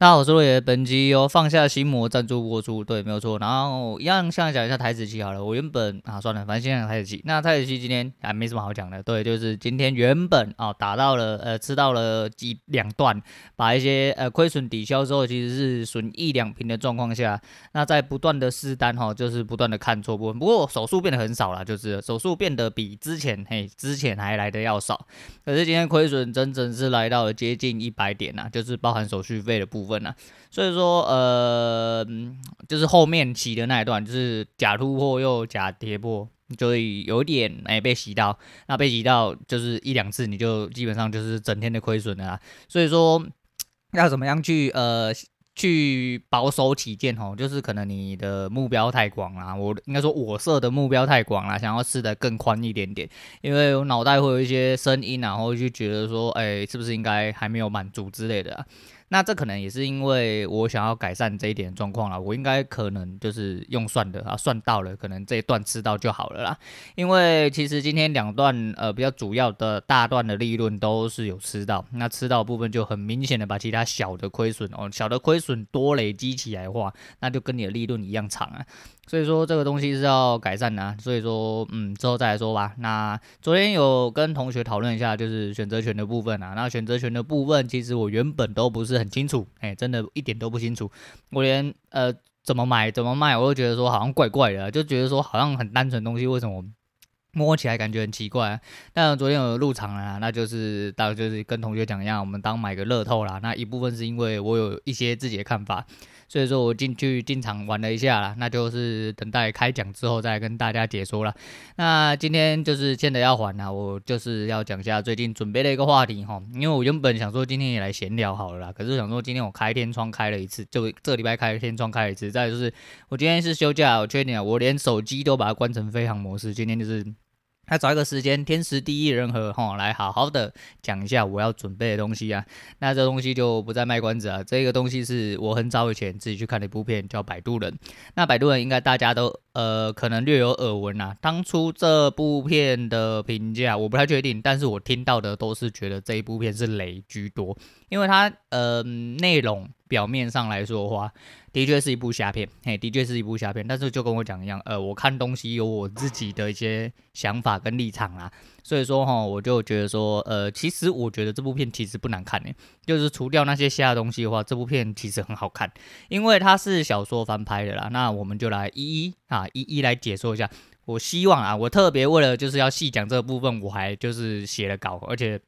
大家好，我是罗爷，本集由放下心魔赞助播出，对，没有错。然后一样，现在讲一下台子期好了。我原本啊，算了，反正先讲台子期。那台子期今天还没什么好讲的，对，就是今天原本啊打到了呃吃到了几两段，把一些呃亏损抵消之后，其实是损一两平的状况下，那在不断的试单哈，就是不断的看错部分。不过手数变得很少了，就是手数变得比之前嘿之前还来的要少。可是今天亏损整整是来到了接近一百点呐，就是包含手续费的部分。问所以说呃，就是后面洗的那一段，就是假突破又假跌破，所以有点哎、被洗到，那被洗到就是一两次，你就基本上就是整天的亏损的啦。所以说要怎么样去呃去保守起见吼，就是可能你的目标太广啦，我应该说我设的目标太广啦，想要试得更宽一点点，因为我脑袋会有一些声音，然后就觉得说，哎、是不是应该还没有满足之类的啊。那这可能也是因为我想要改善这一点状况了，我应该可能就是用算的啊，算到了，可能这一段吃到就好了啦。因为其实今天两段呃比较主要的大段的利润都是有吃到，那吃到部分就很明显的把其他小的亏损哦，小的亏损多累积起来的话，那就跟你的利润一样长啊。所以说这个东西是要改善的，所以说嗯之后再来说吧。那昨天有跟同学讨论一下，就是选择权的部分啊。那选择权的部分，其实我原本都不是很清楚，哎，真的一点都不清楚。我连呃怎么买怎么卖，我都觉得说好像怪怪的，就觉得说好像很单纯的东西，为什么摸起来感觉很奇怪？但昨天有入场了，那就是当就是跟同学讲一样，我们当买个乐透啦。那一部分是因为我有一些自己的看法。所以说我进去进场玩了一下啦，那就是等待开奖之后再跟大家解说了。那今天就是欠的要还啦，我就是要讲一下最近准备的一个话题哈，因为我原本想说今天也来闲聊好了啦，可是想说今天我开天窗开了一次，就这礼拜开天窗开了一次，再就是我今天是休假，我确定啊，我连手机都把它关成飞行模式，今天就是。那找一个时间，天时地利人和，哈，来好好的讲一下我要准备的东西啊。那这东西就不再卖关子啊。这个东西是我很早以前自己去看的一部片，叫《摆渡人》。那《摆渡人》应该大家都呃可能略有耳闻呐。当初这部片的评价我不太确定，但是我听到的都是觉得这一部片是雷居多，因为它呃内容。表面上来说的话，的确是一部瞎片，嘿，的确是一部瞎片。但是就跟我讲一样，呃，我看东西有我自己的一些想法跟立场啊，所以说哈，我就觉得说，呃，其实我觉得这部片其实不难看诶，就是除掉那些瞎的东西的话，这部片其实很好看，因为它是小说翻拍的啦。那我们就来一一啊一一来解说一下。我希望啊，我特别为了就是要细讲这部分，我还就是写了稿，而且。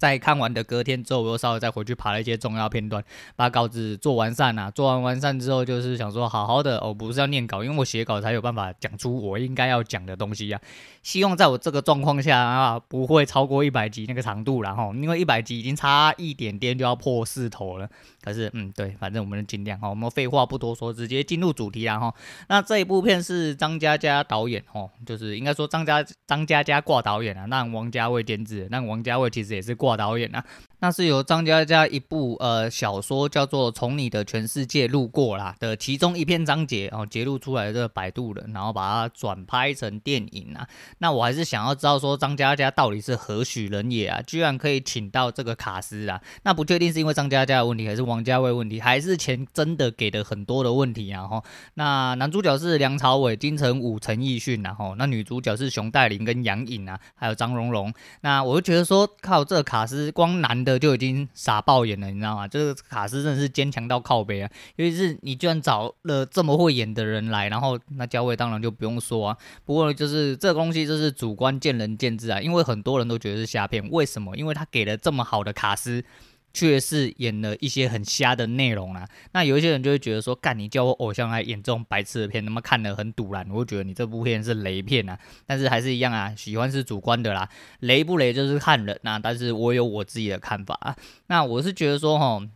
在看完的隔天之后，我又稍微再回去爬了一些重要片段，把稿子做完善啊。做完完善之后，就是想说好好的，哦，不是要念稿，因为我写稿才有办法讲出我应该要讲的东西呀、啊。希望在我这个状况下啊，不会超过一百集那个长度，然后因为一百集已经差一点点就要破四头了。可是，嗯，对，反正我们尽量哈，我们废话不多说，直接进入主题啦哈。那这一部片是张嘉佳导演哦，就是应该说张嘉张嘉佳挂导演啊，那王家卫监制，那王家卫其实也是挂。导演啊，那是由张嘉佳一部呃小说叫做《从你的全世界路过》啦的其中一篇章节哦，揭露出来的这个摆渡人，然后把它转拍成电影啊。那我还是想要知道说张嘉佳到底是何许人也啊？居然可以请到这个卡司啊？那不确定是因为张嘉佳的问题，还是王家卫问题，还是钱真的给的很多的问题啊？哈，那男主角是梁朝伟、金城武、陈奕迅啊，哈，那女主角是熊黛林跟杨颖啊，还有张荣荣。那我就觉得说靠这个卡。斯光男的就已经傻爆眼了，你知道吗？这个卡斯真的是坚强到靠北啊！尤其是你居然找了这么会演的人来，然后那嘉伟当然就不用说啊。不过就是这个东西就是主观见仁见智啊，因为很多人都觉得是瞎骗，为什么？因为他给了这么好的卡斯。却是演了一些很瞎的内容啊，那有一些人就会觉得说，干你叫我偶像来演这种白痴的片，他妈看得很赌然，我会觉得你这部片是雷片啊。但是还是一样啊，喜欢是主观的啦，雷不雷就是看人呐。但是我有我自己的看法啊，那我是觉得说齁。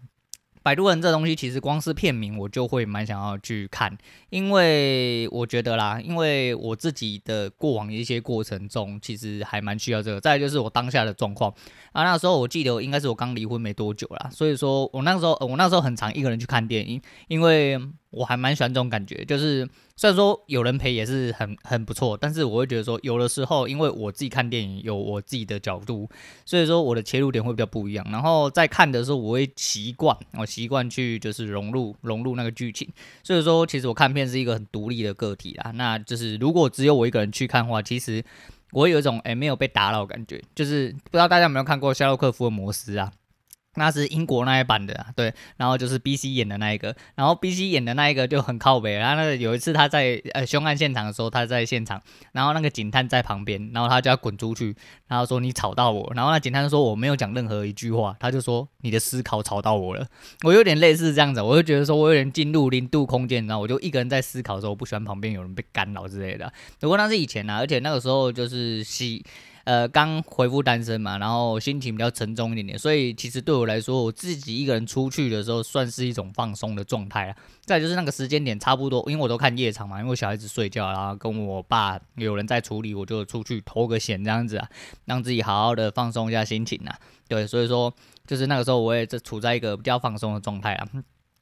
摆渡人这东西其实光是片名我就会蛮想要去看，因为我觉得啦，因为我自己的过往一些过程中，其实还蛮需要这个。再就是我当下的状况啊，那时候我记得应该是我刚离婚没多久啦，所以说我那时候我那时候很常一个人去看电影，因为。我还蛮喜欢这种感觉，就是虽然说有人陪也是很很不错，但是我会觉得说，有的时候因为我自己看电影有我自己的角度，所以说我的切入点会比较不一样。然后在看的时候，我会习惯，我习惯去就是融入融入那个剧情。所以说，其实我看片是一个很独立的个体啦。那就是如果只有我一个人去看的话，其实我有一种诶没有被打扰的感觉。就是不知道大家有没有看过夏洛克福尔摩斯啊？那是英国那一版的，对，然后就是 B C 演的那一个，然后 B C 演的那一个就很靠北，然后那有一次他在呃凶案现场的时候，他在现场，然后那个警探在旁边，然后他就要滚出去，然后说你吵到我，然后那警探说我没有讲任何一句话，他就说你的思考吵到我了，我有点类似这样子，我就觉得说我有点进入零度空间，然后我就一个人在思考的时候，我不喜欢旁边有人被干扰之类的，不过那是以前啊，而且那个时候就是西。呃，刚恢复单身嘛，然后心情比较沉重一点点，所以其实对我来说，我自己一个人出去的时候，算是一种放松的状态啊。再就是那个时间点差不多，因为我都看夜场嘛，因为小孩子睡觉，然后跟我爸有人在处理，我就出去偷个闲这样子啊，让自己好好的放松一下心情啊。对，所以说就是那个时候我也是处在一个比较放松的状态啊。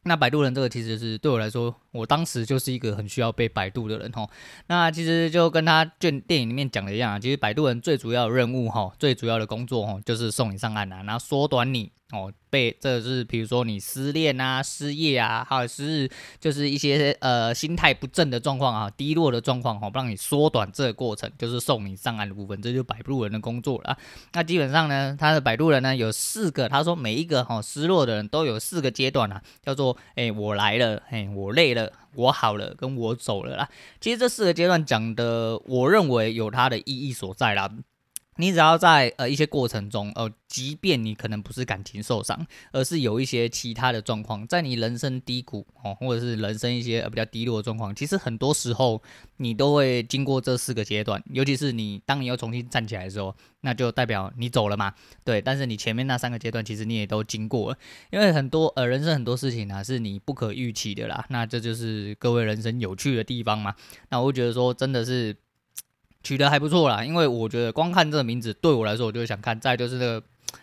那摆渡人这个其实是对我来说，我当时就是一个很需要被摆渡的人吼。那其实就跟他卷电影里面讲的一样啊，其实摆渡人最主要的任务吼，最主要的工作吼，就是送你上岸啊，然后缩短你。哦，被这是比如说你失恋啊、失业啊，或者是就是一些呃心态不正的状况啊、低落的状况，哈，让你缩短这个过程，就是送你上岸的部分，这就是摆渡人的工作了。那基本上呢，他的摆渡人呢有四个，他说每一个哈失落的人都有四个阶段啊，叫做哎我来了，哎我累了，我好了，跟我走了啦。其实这四个阶段讲的，我认为有它的意义所在啦。你只要在呃一些过程中，呃，即便你可能不是感情受伤，而是有一些其他的状况，在你人生低谷哦，或者是人生一些呃比较低落的状况，其实很多时候你都会经过这四个阶段。尤其是你当你要重新站起来的时候，那就代表你走了嘛，对。但是你前面那三个阶段，其实你也都经过了，因为很多呃人生很多事情啊，是你不可预期的啦。那这就是各位人生有趣的地方嘛。那我觉得说，真的是。取得还不错啦，因为我觉得光看这个名字对我来说，我就想看。再就是这个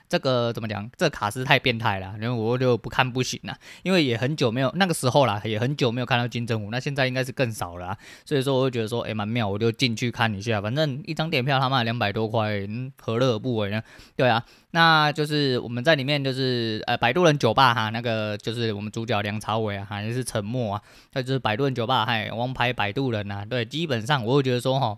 这个怎么讲，这卡司太变态了，然后我就不看不行了。因为也很久没有那个时候啦，也很久没有看到金城武，那现在应该是更少了。所以说，我就觉得说，诶、欸，蛮妙，我就进去看一下。反正一张电影票他妈两百多块，嗯，何乐而不为呢？对啊，那就是我们在里面就是呃，摆渡人酒吧哈，那个就是我们主角梁朝伟啊，还是沉默啊，那就是摆渡人酒吧，嗨，王牌摆渡人呐。对，基本上我会觉得说哈。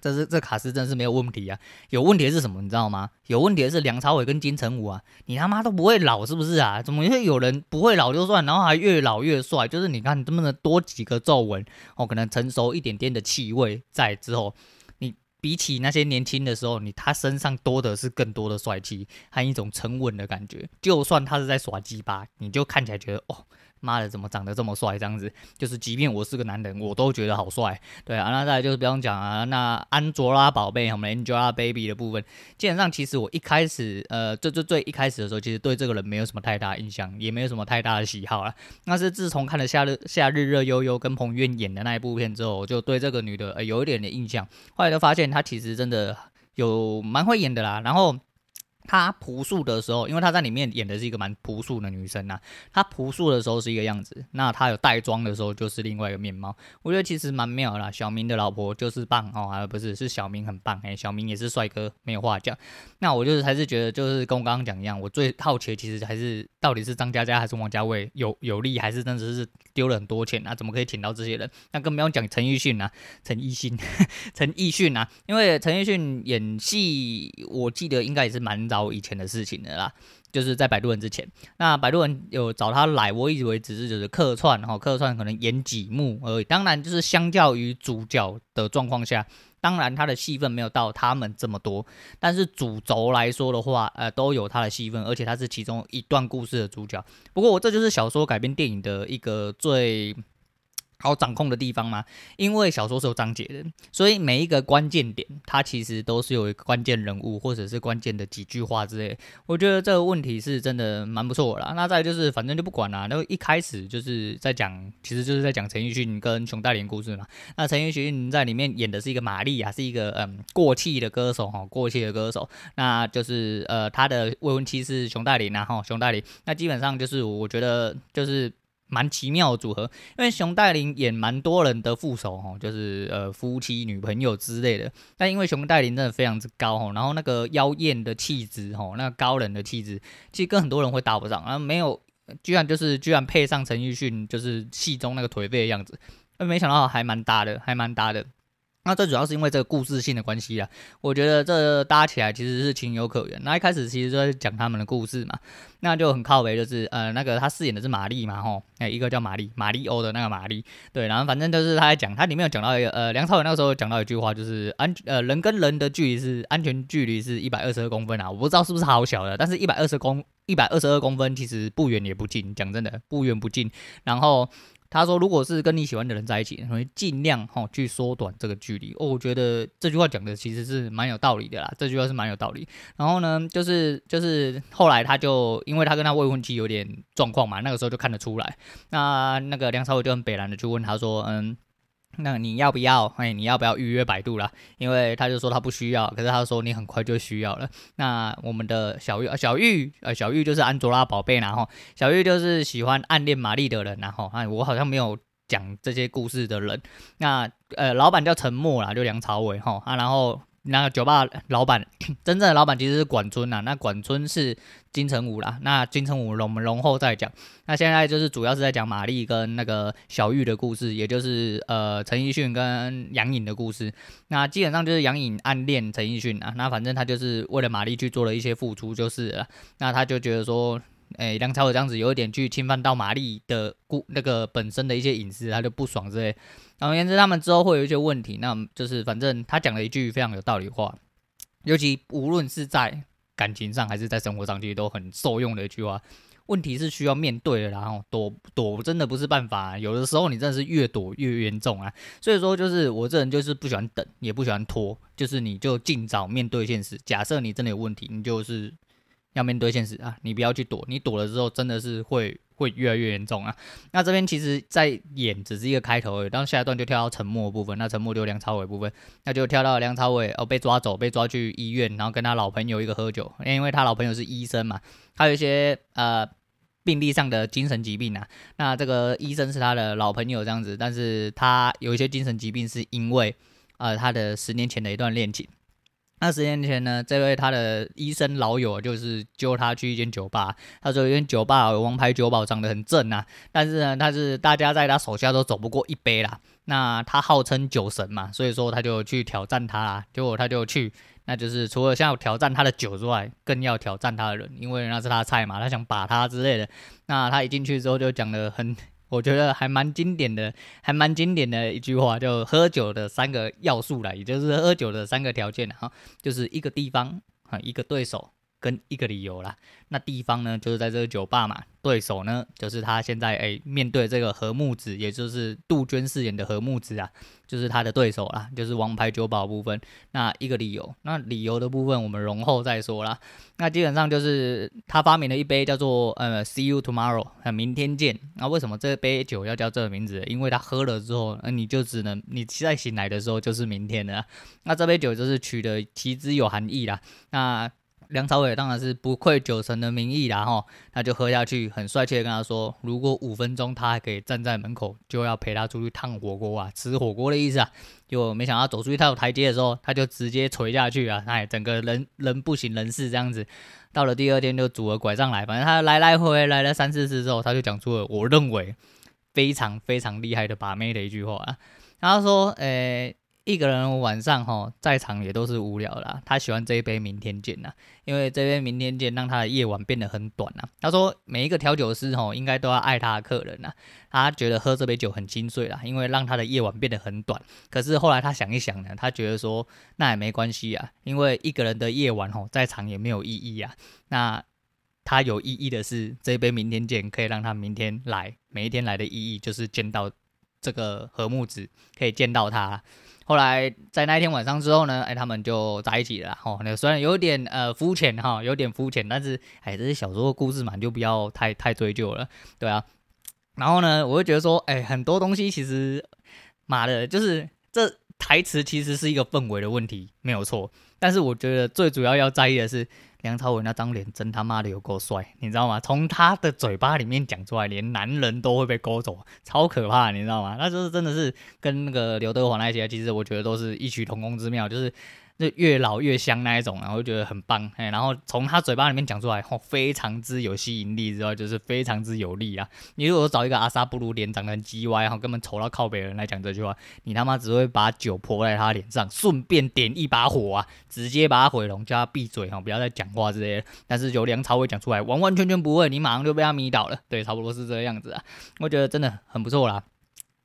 这是这卡司真是没有问题啊！有问题的是什么？你知道吗？有问题的是梁朝伟跟金城武啊！你他妈都不会老是不是啊？怎么会有人不会老就算，然后还越老越帅？就是你看，这么的多几个皱纹哦，可能成熟一点点的气味在之后，你比起那些年轻的时候，你他身上多的是更多的帅气，还有一种沉稳的感觉。就算他是在耍鸡巴，你就看起来觉得哦。妈的，怎么长得这么帅？这样子，就是即便我是个男人，我都觉得好帅。对啊，那再来就是不用讲啊，那安卓拉宝贝，我们 Angelababy 的部分，基本上其实我一开始，呃，最最最一开始的时候，其实对这个人没有什么太大印象，也没有什么太大的喜好啦。那是自从看了夏日夏日热悠悠跟彭于晏演的那一部片之后，我就对这个女的，呃，有一点点印象。后来就发现她其实真的有蛮会演的啦，然后。她朴素的时候，因为她在里面演的是一个蛮朴素的女生呐、啊。她朴素的时候是一个样子，那她有带妆的时候就是另外一个面貌。我觉得其实蛮妙啦。小明的老婆就是棒哦，而不是是小明很棒哎，小明也是帅哥，没有话讲。那我就是还是觉得就是跟我刚刚讲一样，我最好奇其实还是到底是张嘉佳还是王家卫有有利，还是真的是丢了很多钱啊？怎么可以请到这些人？那更不用讲陈奕迅呐，陈奕迅，陈奕迅呐，因为陈奕迅演戏，我记得应该也是蛮早。以前的事情的啦，就是在摆渡人之前，那摆渡人有找他来，我以为只是就是客串，然后客串可能演几幕而已。当然，就是相较于主角的状况下，当然他的戏份没有到他们这么多，但是主轴来说的话，呃，都有他的戏份，而且他是其中一段故事的主角。不过，我这就是小说改编电影的一个最。好掌控的地方吗？因为小说是有章节的，所以每一个关键点，它其实都是有一个关键人物或者是关键的几句话之类。我觉得这个问题是真的蛮不错的啦。那再就是，反正就不管啦。那一开始就是在讲，其实就是在讲陈奕迅跟熊黛林故事嘛。那陈奕迅在里面演的是一个玛丽亚，是一个嗯过气的歌手哈，过气的歌手。那就是呃他的未婚妻是熊黛林，然后熊黛林。那基本上就是我觉得就是。蛮奇妙的组合，因为熊黛林演蛮多人的副手哈，就是呃夫妻、女朋友之类的。但因为熊黛林真的非常之高哈，然后那个妖艳的气质哈，那个高冷的气质，其实跟很多人会搭不上。然后没有，居然就是居然配上陈奕迅，就是戏中那个颓废的样子，没想到还蛮搭的，还蛮搭的。那最主要是因为这个故事性的关系啊，我觉得这搭起来其实是情有可原。那一开始其实就在讲他们的故事嘛，那就很靠北，就是呃那个他饰演的是玛丽嘛吼，哎一个叫玛丽，玛丽欧的那个玛丽，对，然后反正就是他在讲，他里面有讲到一个呃梁朝伟那个时候讲到一句话，就是安呃人跟人的距离是安全距离是一百二十二公分啊，我不知道是不是好小的，但是一百二十公一百二十二公分其实不远也不近，讲真的不远不近，然后。他说：“如果是跟你喜欢的人在一起，会尽量哈去缩短这个距离。”哦，我觉得这句话讲的其实是蛮有道理的啦。这句话是蛮有道理。然后呢，就是就是后来他就因为他跟他未婚妻有点状况嘛，那个时候就看得出来。那那个梁朝伟就很北然的去问他说：“嗯。”那你要不要？哎，你要不要预约百度啦？因为他就说他不需要，可是他说你很快就需要了。那我们的小玉，小玉，呃，小玉就是安卓拉宝贝，然后小玉就是喜欢暗恋玛丽的人，然后哎，我好像没有讲这些故事的人。那呃，老板叫陈默啦，就梁朝伟哈啊，然后。那个酒吧老板，真正的老板其实是管春呐。那管春是金城武啦。那金城武我们容后再讲。那现在就是主要是在讲玛丽跟那个小玉的故事，也就是呃陈奕迅跟杨颖的故事。那基本上就是杨颖暗恋陈奕迅啊。那反正他就是为了玛丽去做了一些付出，就是了。那他就觉得说。哎，梁朝伟这样子有一点去侵犯到玛丽的故那个本身的一些隐私，他就不爽之类。总而言之，他们之后会有一些问题，那就是反正他讲了一句非常有道理话，尤其无论是在感情上还是在生活上，其实都很受用的一句话。问题是需要面对的，然后躲躲真的不是办法，有的时候你真的是越躲越严重啊。所以说，就是我这人就是不喜欢等，也不喜欢拖，就是你就尽早面对现实。假设你真的有问题，你就是。要面对现实啊！你不要去躲，你躲了之后真的是会会越来越严重啊！那这边其实，在演只是一个开头而已，然后下一段就跳到沉默部分，那沉默就梁朝伟部分，那就跳到梁朝伟哦被抓走，被抓去医院，然后跟他老朋友一个喝酒，因为他老朋友是医生嘛，他有一些呃病历上的精神疾病啊，那这个医生是他的老朋友这样子，但是他有一些精神疾病是因为呃他的十年前的一段恋情。那十年前呢，这位他的医生老友就是揪他去一间酒吧。他说，一间酒吧有王牌酒保，长得很正啊。但是呢，他是大家在他手下都走不过一杯啦。那他号称酒神嘛，所以说他就去挑战他啦。结果他就去，那就是除了想要挑战他的酒之外，更要挑战他的人，因为那是他的菜嘛，他想把他之类的。那他一进去之后就讲得很。我觉得还蛮经典的，还蛮经典的一句话，就喝酒的三个要素啦，也就是喝酒的三个条件哈，就是一个地方啊，一个对手。跟一个理由啦，那地方呢，就是在这个酒吧嘛。对手呢，就是他现在哎、欸、面对这个何木子，也就是杜鹃饰演的何木子啊，就是他的对手啦，就是王牌酒保部分。那一个理由，那理由的部分我们容后再说啦。那基本上就是他发明了一杯叫做呃 See you tomorrow，那明天见。那为什么这杯酒要叫这个名字？因为他喝了之后，那你就只能你再醒来的时候就是明天了。那这杯酒就是取的其之有含义啦。那梁朝伟当然是不愧酒神的名义啦，哈，那就喝下去，很帅气的跟他说，如果五分钟他还可以站在门口，就要陪他出去烫火锅啊，吃火锅的意思啊。就没想到走出一套台阶的时候，他就直接垂下去啊，哎，整个人人不省人事这样子。到了第二天就拄了拐杖来，反正他来来回回来了三四次之后，他就讲出了我认为非常非常厉害的把妹的一句话啊，他说，诶、一个人晚上哈在场也都是无聊啦，他喜欢这一杯明天见呐，因为这杯明天见让他的夜晚变得很短呐。他说每一个调酒师哈应该都要爱他的客人呐，他觉得喝这杯酒很精髓啦，因为让他的夜晚变得很短。可是后来他想一想呢，他觉得说那也没关系啊，因为一个人的夜晚哈在场也没有意义啊。那他有意义的是这一杯明天见可以让他明天来，每一天来的意义就是见到这个何木子，可以见到他。后来在那一天晚上之后呢，哎，他们就在一起了。哦，那虽然有点呃肤浅哈，有点肤浅，但是哎，这是小说的故事嘛，就不要太太追究了，对啊。然后呢，我就觉得说，哎，很多东西其实，妈的，就是这台词其实是一个氛围的问题，没有错。但是我觉得最主要要在意的是梁朝伟那张脸真他妈的有够帅，你知道吗？从他的嘴巴里面讲出来，连男人都会被勾走，超可怕，你知道吗？那就是真的是跟那个刘德华那些，其实我觉得都是异曲同工之妙，就是。就越老越香那一种，然后觉得很棒，哎，然后从他嘴巴里面讲出来，吼，非常之有吸引力之外，就是非常之有力啊。你如果找一个阿萨布鲁脸长得很鸡歪，然后根本丑到靠北的人来讲这句话，你他妈只会把酒泼在他脸上，顺便点一把火啊，直接把他毁容，叫他闭嘴哈，不要再讲话之类的。但是由梁朝伟讲出来，完完全全不会，你马上就被他迷倒了。对，差不多是这个样子啊。我觉得真的很不错啦。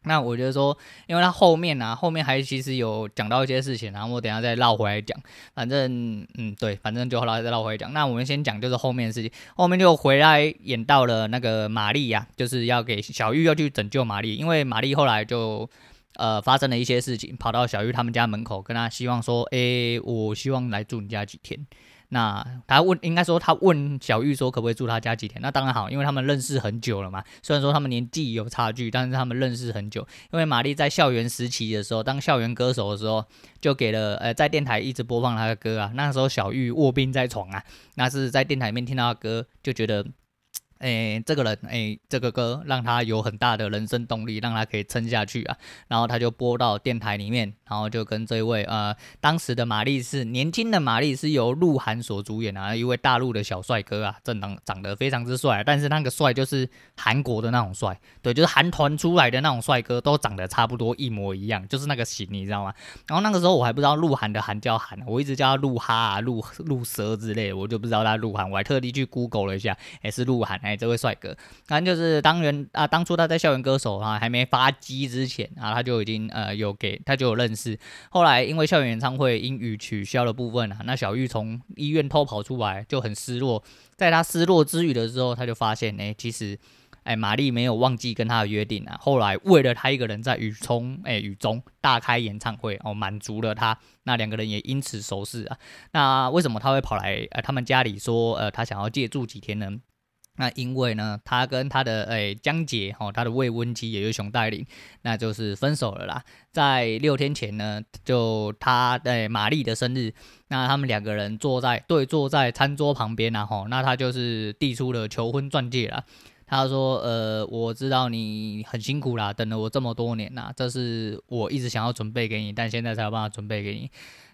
那我觉得说，因为他后面呢、啊，后面还其实有讲到一些事情，然后我等下再绕回来讲。反正，嗯，对，反正就后来再绕回来讲。那我们先讲就是后面的事情，后面就回来演到了那个玛丽呀，就是要给小玉要去拯救玛丽，因为玛丽后来就呃发生了一些事情，跑到小玉他们家门口，跟他希望说，诶，我希望来住你家几天。那他问，应该说他问小玉说可不可以住他家几天？那当然好，因为他们认识很久了嘛。虽然说他们年纪有差距，但是他们认识很久。因为玛丽在校园时期的时候，当校园歌手的时候，就给了呃在电台一直播放他的歌啊。那时候小玉卧病在床啊，那是在电台里面听到他的歌，就觉得。诶，这个人，诶，这个歌让他有很大的人生动力，让他可以撑下去啊。然后他就播到电台里面，然后就跟这位呃，当时的玛丽是年轻的玛丽，是由鹿晗所主演啊，一位大陆的小帅哥啊，正当长得非常之帅，但是那个帅就是韩国的那种帅，对，就是韩团出来的那种帅哥，都长得差不多一模一样，就是那个型，你知道吗？然后那个时候我还不知道鹿晗的韩叫韩，我一直叫他鹿哈啊、鹿鹿蛇之类，我就不知道他鹿晗，我还特地去 Google 了一下，也是鹿晗。这位帅哥，反正就是当年啊，当初他在校园歌手啊还没发迹之前啊，他就已经呃有给他就有认识。后来因为校园演唱会英语取消的部分啊，那小玉从医院偷跑出来就很失落。在他失落之余的时候，他就发现哎，其实哎玛丽没有忘记跟他的约定啊。后来为了他一个人在雨中哎雨中大开演唱会哦，满足了他。那两个人也因此熟识啊。那为什么他会跑来呃他们家里说呃他想要借住几天呢？那因为呢，他跟他的诶江姐哈，他的未婚妻也就是熊黛林，那就是分手了啦。在六天前呢，就他诶玛丽的生日，那他们两个人坐在对坐在餐桌旁边然后，那他就是递出了求婚钻戒啦。他说：“呃，我知道你很辛苦啦，等了我这么多年啦，这是我一直想要准备给你，但现在才有办法准备给你。”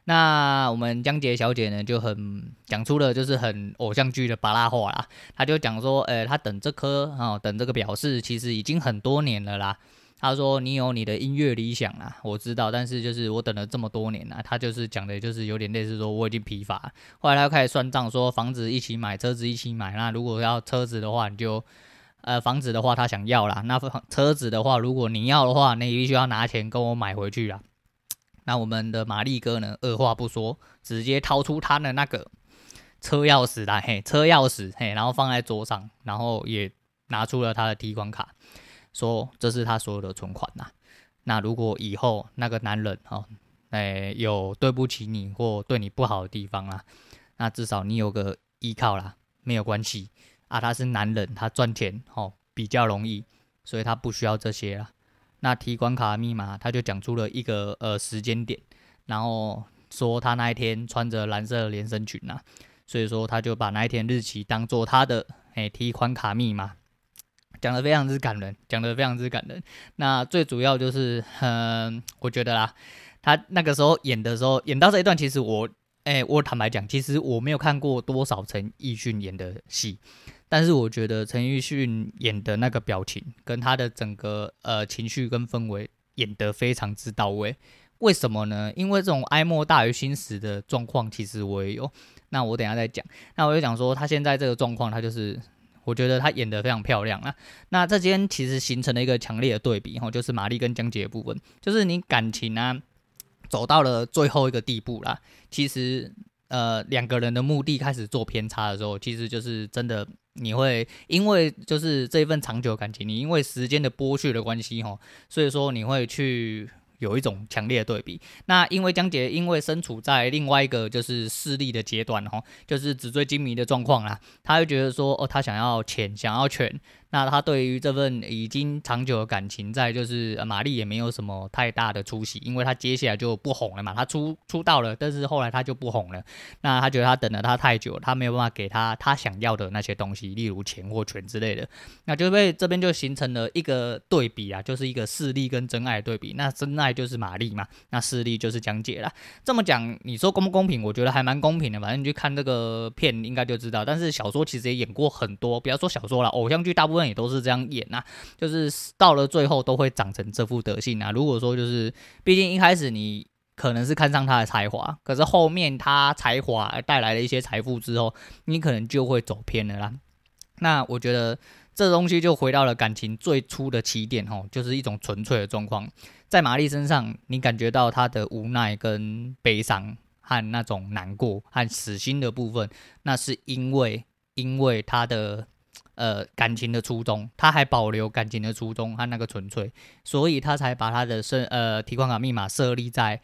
那我们江杰小姐呢，就很讲出了就是很偶像剧的巴拉话啦。她就讲说，呃，她等这颗啊，等这个表示，其实已经很多年了啦。他说你有你的音乐理想啦，我知道，但是就是我等了这么多年啦。他就是讲的，就是有点类似说我已经疲乏。后来她就开始算账，说房子一起买，车子一起买。那如果要车子的话，你就呃房子的话，他想要啦。那车子的话，如果你要的话，你必须要拿钱跟我买回去啦。那我们的玛丽哥呢？二话不说，直接掏出他的那个车钥匙来，嘿，车钥匙，嘿，然后放在桌上，然后也拿出了他的提款卡，说这是他所有的存款呐。那如果以后那个男人哦，哎，有对不起你或对你不好的地方啊，那至少你有个依靠啦，没有关系啊。他是男人，他赚钱哦比较容易，所以他不需要这些啦。那提款卡密码，他就讲出了一个呃时间点，然后说他那一天穿着蓝色连身裙呐、啊，所以说他就把那一天日期当做他的诶提款卡密码，讲得非常之感人，讲得非常之感人。那最主要就是，嗯、我觉得啦，他那个时候演的时候，演到这一段，其实我，诶，我坦白讲，其实我没有看过多少陈奕迅演的戏。但是我觉得陈奕迅演的那个表情，跟他的整个呃情绪跟氛围演得非常之到位。为什么呢？因为这种哀莫大于心死的状况，其实我也有。那我等下再讲。那我就讲说，他现在这个状况，他就是我觉得他演得非常漂亮啊。那这间其实形成了一个强烈的对比，哈，就是玛丽跟江姐的部分，就是你感情啊走到了最后一个地步啦。其实呃两个人的目的开始做偏差的时候，其实就是真的。你会因为就是这一份长久感情，你因为时间的剥削的关系哈，所以说你会去有一种强烈的对比。那因为江姐因为身处在另外一个就是势力的阶段哈，就是纸醉金迷的状况啦，他会觉得说哦，她想要钱，想要权，那他对于这份已经长久的感情在，就是玛丽也没有什么太大的出息，因为他接下来就不红了嘛，他出出道了，但是后来他就不红了。那他觉得他等了他太久，他没有办法给他他想要的那些东西，例如钱或权之类的，那就被这边就形成了一个对比啊，就是一个势利跟真爱的对比。那真爱就是玛丽嘛，那势利就是江姐啦。这么讲，你说公不公平？我觉得还蛮公平的，反正你去看这个片应该就知道。但是小说其实也演过很多，不要说小说了，偶像剧大部分也都是这样演啊，就是到了最后都会长成这副德性啊。如果说就是，毕竟一开始你可能是看上他的才华，可是后面他才华带来了一些财富之后，你可能就会走偏了啦。那我觉得这东西就回到了感情最初的起点吼，就是一种纯粹的状况。在玛丽身上，你感觉到她的无奈跟悲伤。和那种难过和死心的部分，那是因为因为他的呃感情的初衷，他还保留感情的初衷和那个纯粹，所以他才把他的生呃提款卡密码设立在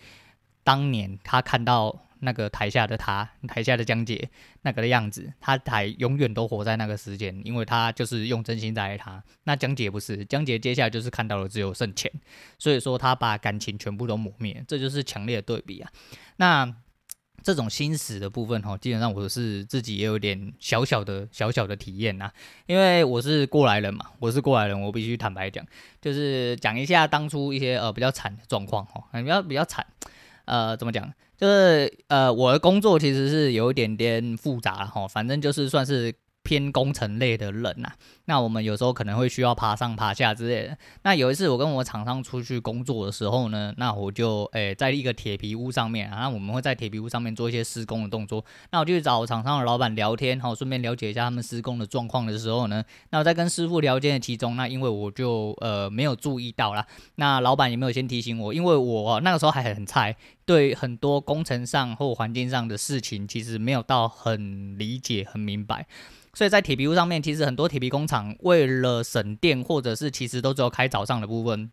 当年他看到那个台下的他，台下的江姐那个的样子，他才永远都活在那个时间，因为他就是用真心在爱他。那江姐不是，江姐接下来就是看到了只有剩钱，所以说他把感情全部都抹灭，这就是强烈的对比啊。那。这种心死的部分哈，基本上我是自己也有点小小的小小的体验呐，因为我是过来人嘛，我是过来人，我必须坦白讲，就是讲一下当初一些呃比较惨的状况哈，比较比较惨，呃怎么讲，就是呃我的工作其实是有一点点复杂哈，反正就是算是。偏工程类的人呐、啊，那我们有时候可能会需要爬上爬下之类的。那有一次我跟我厂商出去工作的时候呢，那我就诶、在一个铁皮屋上面，然后我们会在铁皮屋上面做一些施工的动作。那我就去找厂商的老板聊天，好，顺便了解一下他们施工的状况的时候呢，那我在跟师傅聊天的其中，那因为我就呃没有注意到啦，那老板也没有先提醒我，因为我那个时候还很菜，对很多工程上或环境上的事情其实没有到很理解、很明白。所以在铁皮屋上面，其实很多铁皮工厂为了省电，或者是其实都只有开早上的部分，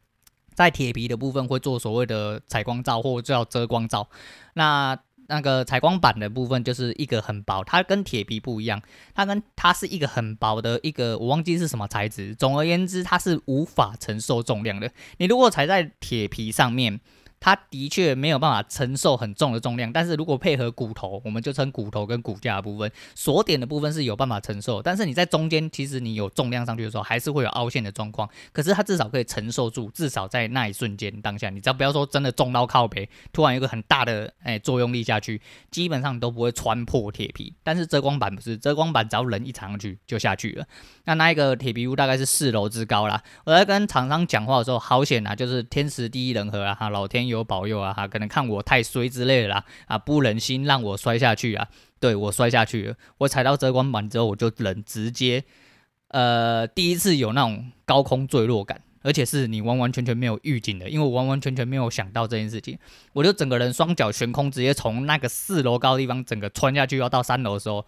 在铁皮的部分会做所谓的采光罩或者叫遮光罩。那那个采光板的部分就是一个很薄，它跟铁皮不一样，它跟它是一个很薄的一个，我忘记是什么材质。总而言之，它是无法承受重量的。你如果踩在铁皮上面，它的确没有办法承受很重的重量，但是如果配合骨头，我们就称骨头跟骨架的部分，锁点的部分是有办法承受。但是你在中间，其实你有重量上去的时候，还是会有凹陷的状况。可是它至少可以承受住，至少在那一瞬间当下，你只要不要说真的重到靠北，突然有个很大的哎作用力下去，基本上都不会穿破铁皮。但是遮光板不是，遮光板只要人一踩上去就下去了。那那一个铁皮屋大概是四楼之高啦。我在跟厂商讲话的时候，好险啊，就是天时地利人和啊，哈，老天有有保佑啊，哈，可能看我太衰之类的啦，啊，不忍心让我摔下去啊，对，我摔下去，我踩到遮光板之后，我就人直接，呃，第一次有那种高空坠落感，而且是你完完全全没有预警的，因为我完完全全没有想到这件事情，我就整个人双脚悬空，直接从那个四楼高的地方整个穿下去，要到三楼的时候。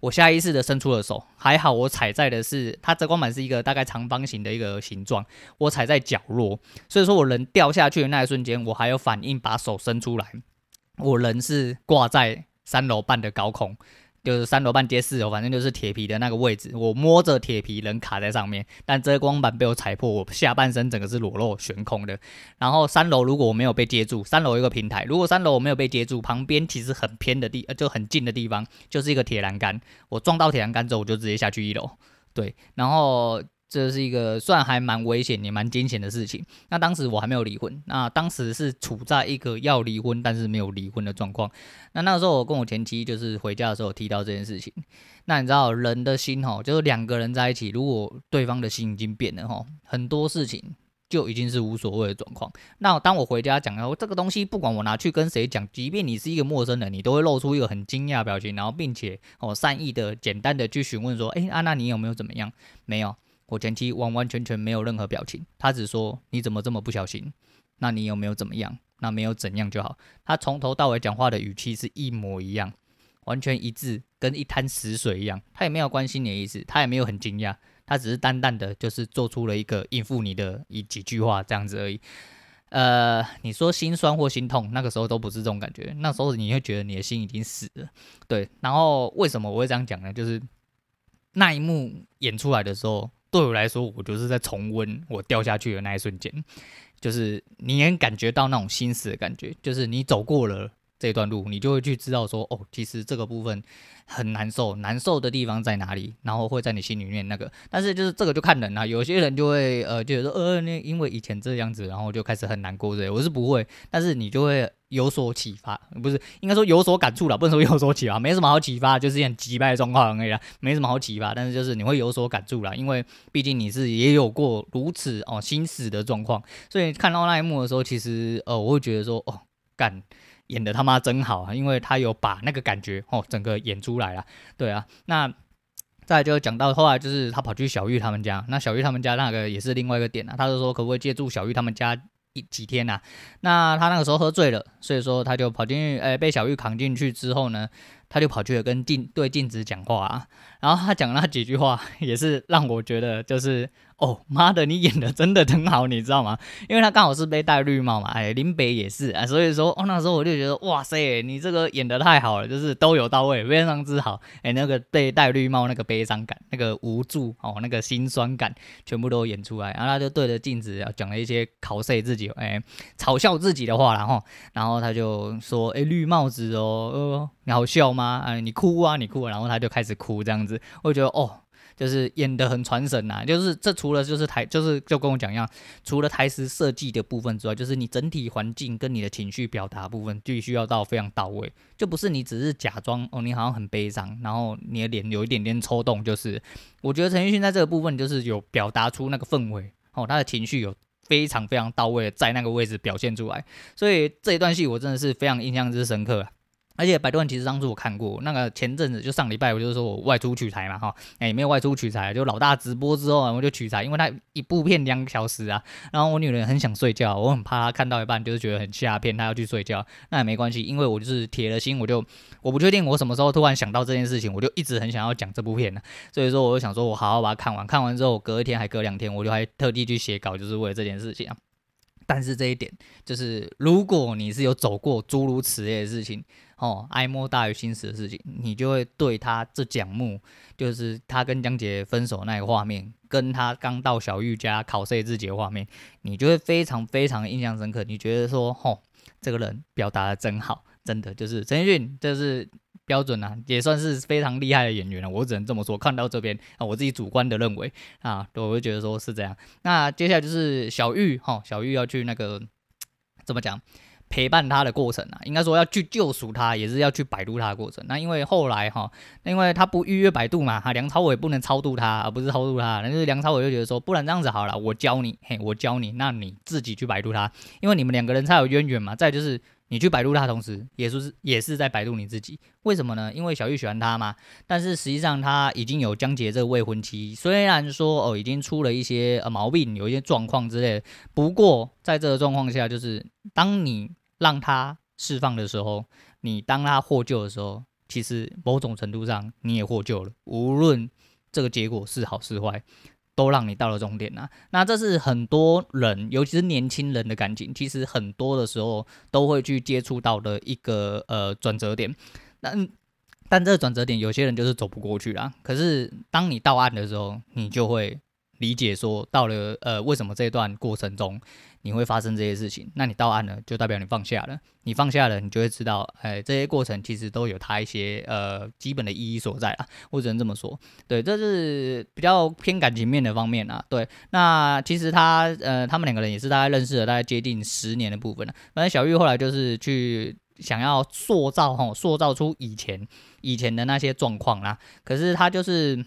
我下意识的伸出了手，还好我踩在的是它遮光板是一个大概长方形的一个形状，我踩在角落，所以说我人掉下去的那一瞬间，我还有反应把手伸出来，我人是挂在三楼半的高空。就是三楼半接四楼，反正就是铁皮的那个位置，我摸着铁皮人卡在上面，但遮光板被我踩破，我下半身整个是裸露悬空的。然后三楼如果我没有被接住，三楼有一个平台，如果三楼我没有被接住，旁边其实很偏的地，就很近的地方，就是一个铁栏杆。我撞到铁栏杆之后，我就直接下去一楼。对，然后。这是一个算还蛮危险也蛮惊险的事情。那当时我还没有离婚，那当时是处在一个要离婚但是没有离婚的状况。那那个时候我跟我前妻就是回家的时候提到这件事情。那你知道人的心吼，就是两个人在一起，如果对方的心已经变了吼，很多事情就已经是无所谓的状况。那当我回家讲然后这个东西，不管我拿去跟谁讲，即便你是一个陌生人，你都会露出一个很惊讶表情，然后并且哦善意的简单的去询问说，哎，安娜你有没有怎么样？没有。我前妻完完全全没有任何表情，他只说，你怎么这么不小心？那你有没有怎么样？那没有怎样就好。他从头到尾讲话的语气是一模一样，完全一致，跟一滩死水一样。他也没有关心你的意思，他也没有很惊讶，他只是淡淡的就是做出了一个应付你的一几句话这样子而已。呃，你说心酸或心痛，那个时候都不是这种感觉，那时候你会觉得你的心已经死了。对，然后为什么我会这样讲呢？就是那一幕演出来的时候。对我来说，我就是在重温我掉下去的那一瞬间，就是你能感觉到那种心死的感觉，就是你走过了。这段路，你就会去知道说，哦，其实这个部分很难受，难受的地方在哪里，然后会在你心里面那个。但是就是这个就看人啦，有些人就会呃觉得说，呃，那因为以前这样子，然后就开始很难过这样。我是不会，但是你就会有所启发，不是应该说有所感触了，不能说有所启发，没什么好启发，就是一点击败状况而已啦，没什么好启发。但是就是你会有所感触了，因为毕竟你是也有过如此哦心死的状况，所以看到那一幕的时候，其实呃我会觉得说，哦，干。演的他妈真好啊，因为他有把那个感觉哦，整个演出来了。对啊，那再就讲到后来，就是他跑去小玉他们家，那小玉他们家那个也是另外一个点啊，他就说可不可以借住小玉他们家一几天呐？那他那个时候喝醉了，所以说他就跑进去，哎，被小玉扛进去之后呢，他就跑去了跟镜对镜子讲话啊，然后他讲那几句话也是让我觉得就是。哦妈的，你演的真的很好，你知道吗？因为他刚好是被戴绿帽嘛，哎，林北也是啊，所以说哦，那时候我就觉得哇塞，你这个演的太好了，就是都有到位，非常之好。哎，那个被戴绿帽那个悲伤感、那个无助哦、那个心酸感，全部都演出来。然后他就对着镜子讲了一些考碎自己，哎，嘲笑自己的话，然后，然后他就说，哎，绿帽子哦，呃，你好笑吗？哎，你哭啊，你哭，然后他就开始哭，这样子，我觉得哦。就是演得很传神呐，就是这除了就是台，就是就跟我讲一样，除了台词设计的部分之外，就是你整体环境跟你的情绪表达部分，必须要到非常到位，就不是你只是假装哦，你好像很悲伤，然后你的脸有一点点抽动，就是。我觉得陈奕迅在这个部分就是有表达出那个氛围哦，他的情绪有非常非常到位在那个位置表现出来，所以这一段戏我真的是非常印象之深刻。而且百度其实当初我看过，那个前阵子就上礼拜，我就是说我外出取材嘛，哈，哎，没有外出取材，就老大直播之后，我就取材，因为他一部片两个小时啊，然后我女人很想睡觉，我很怕她看到一半就是觉得很吓片，她要去睡觉，那也没关系，因为我就是铁了心，我就我不确定我什么时候突然想到这件事情，我就一直很想要讲这部片呢，所以说我就想说我好好把它看完，看完之后隔一天还隔两天，我就还特地去写稿，就是为了这件事情啊。但是这一点就是，如果你是有走过诸如此类的事情，哦，哀莫大于心死的事情，你就会对他这讲幕，就是他跟江杰分手那个画面，跟他刚到小玉家考碎自己的画面，你就会非常非常印象深刻。你觉得说，哦，这个人表达的真好，真的就是陈奕迅，就是。标准啊，也算是非常厉害的演员了。我只能这么说。看到这边啊，我自己主观的认为啊，我会觉得说是这样。那接下来就是小玉哈，小玉要去那个怎么讲，陪伴他的过程啊，应该说要去救赎他，也是要去摆渡他的过程。那因为后来哈，因为他不预约摆渡嘛，哈，梁朝伟不能超度他，而不是超度他。那就是梁朝伟就觉得说，不然这样子好了，我教你，嘿，我教你，那你自己去摆渡他，因为你们两个人才有渊源嘛。再就是。你去摆渡他同时，也是也是在摆渡你自己。为什么呢？因为小玉喜欢他嘛。但是实际上他已经有江杰这个未婚妻，虽然说哦已经出了一些呃毛病，有一些状况之类的。不过在这个状况下，就是当你让他释放的时候，你当他获救的时候，其实某种程度上你也获救了。无论这个结果是好是坏。都让你到了终点呐，那这是很多人，尤其是年轻人的感情，其实很多的时候都会去接触到的一个呃转折点。但但这个转折点，有些人就是走不过去啦。可是当你到岸的时候，你就会理解说，到了呃为什么这段过程中。你会发生这些事情，那你到岸了，就代表你放下了。你放下了，你就会知道，哎，这些过程其实都有它一些呃基本的意义所在啊。我只能这么说。对，这是比较偏感情面的方面啊。对，那其实他呃，他们两个人也是大概认识了大概接近十年的部分了。反正小玉后来就是去想要塑造哈，塑造出以前以前的那些状况啦。可是他就是。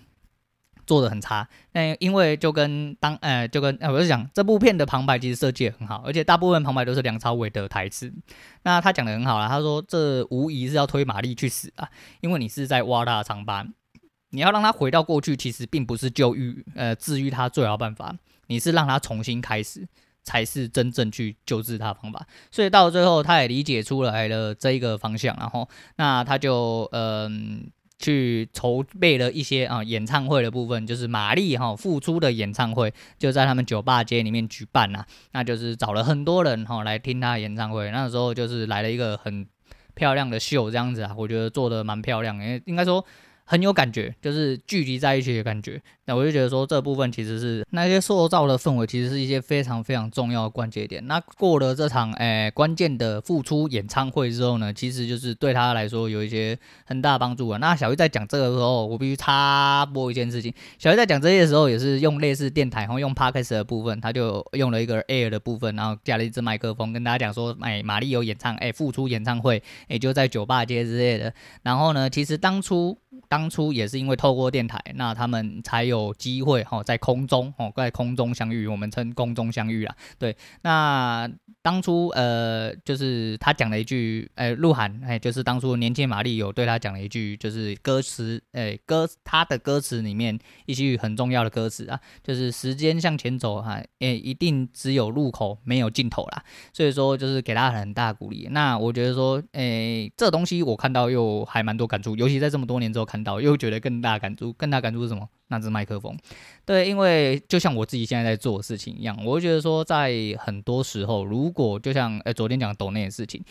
做的很差，那因为就跟当呃就跟呃我是讲这部片的旁白其实设计的很好，而且大部分旁白都是梁朝伟的台词。那他讲的很好啦，他说这无疑是要推玛丽去死啊，因为你是在挖他的伤疤，你要让他回到过去，其实并不是救愈呃治愈他最好办法，你是让他重新开始才是真正去救治他的方法。所以到最后他也理解出来了这一个方向，然后那他就嗯。去筹备了一些啊演唱会的部分，就是玛丽哈复出的演唱会，就在他们酒吧街里面举办呐、那就是找了很多人哈来听他的演唱会。那时候就是来了一个很漂亮的秀，这样子啊，我觉得做的蛮漂亮，因为应该说很有感觉，就是聚集在一起的感觉。那我就觉得说，这部分其实是那些塑造的氛围，其实是一些非常非常重要的关节点。那过了这场诶、欸、关键的复出演唱会之后呢，其实就是对他来说有一些很大帮助啊。那小玉在讲这个的时候，我必须插播一件事情。小玉在讲这些的时候，也是用类似电台，然后用 Podcast 的部分，他就用了一个 Air 的部分，然后加了一支麦克风，跟大家讲说，哎，玛丽有演唱，哎，复出演唱会，哎，就在酒吧街之类的。然后呢，其实当初。当初也是因为透过电台，那他们才有机会哈，在空中哦，在空中相遇，我们称空中相遇啦。对，那当初呃，就是他讲了一句，哎，鹿晗，哎，就是当初年轻玛丽有对他讲了一句，就是歌词，哎，歌他的歌词里面一句很重要的歌词啊，就是时间向前走哈，哎，一定只有路口没有尽头啦。所以说，就是给他很大鼓励。那我觉得说，哎，这东西我看到又还蛮多感触，尤其在这么多年之后。看到又觉得更大感触，更大感触是什么？那只麦克风。对，因为就像我自己现在在做的事情一样，我会觉得说，在很多时候，如果就像呃昨天讲的抖内的事情，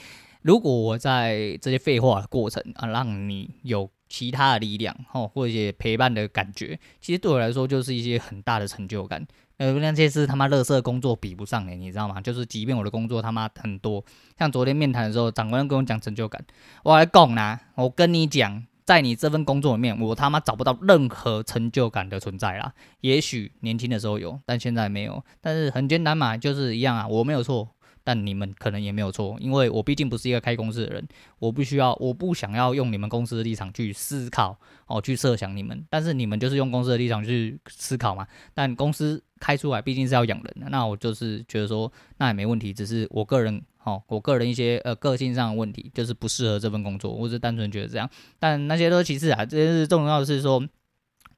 如果我在这些废话的过程啊，让你有其他的力量哦，或者一些陪伴的感觉，其实对我来说就是一些很大的成就感。呃，那些是他妈垃圾工作比不上的，你知道吗？就是即便我的工作他妈很多，像昨天面谈的时候，长官跟我讲成就感，我来讲啦，我跟你讲。在你这份工作里面，我他妈找不到任何成就感的存在啦。也许年轻的时候有，但现在没有。但是很简单嘛，就是一样啊，我没有错，但你们可能也没有错，因为我毕竟不是一个开公司的人，我不需要，我不想要用你们公司的立场去思考哦，去设想你们。但是你们就是用公司的立场去思考嘛。但公司开出来毕竟是要养人的，那我就是觉得说那也没问题，只是我个人。好、我个人一些呃个性上的问题，就是不适合这份工作，我是单纯觉得这样。但那些都其次啊，这是重要的是说，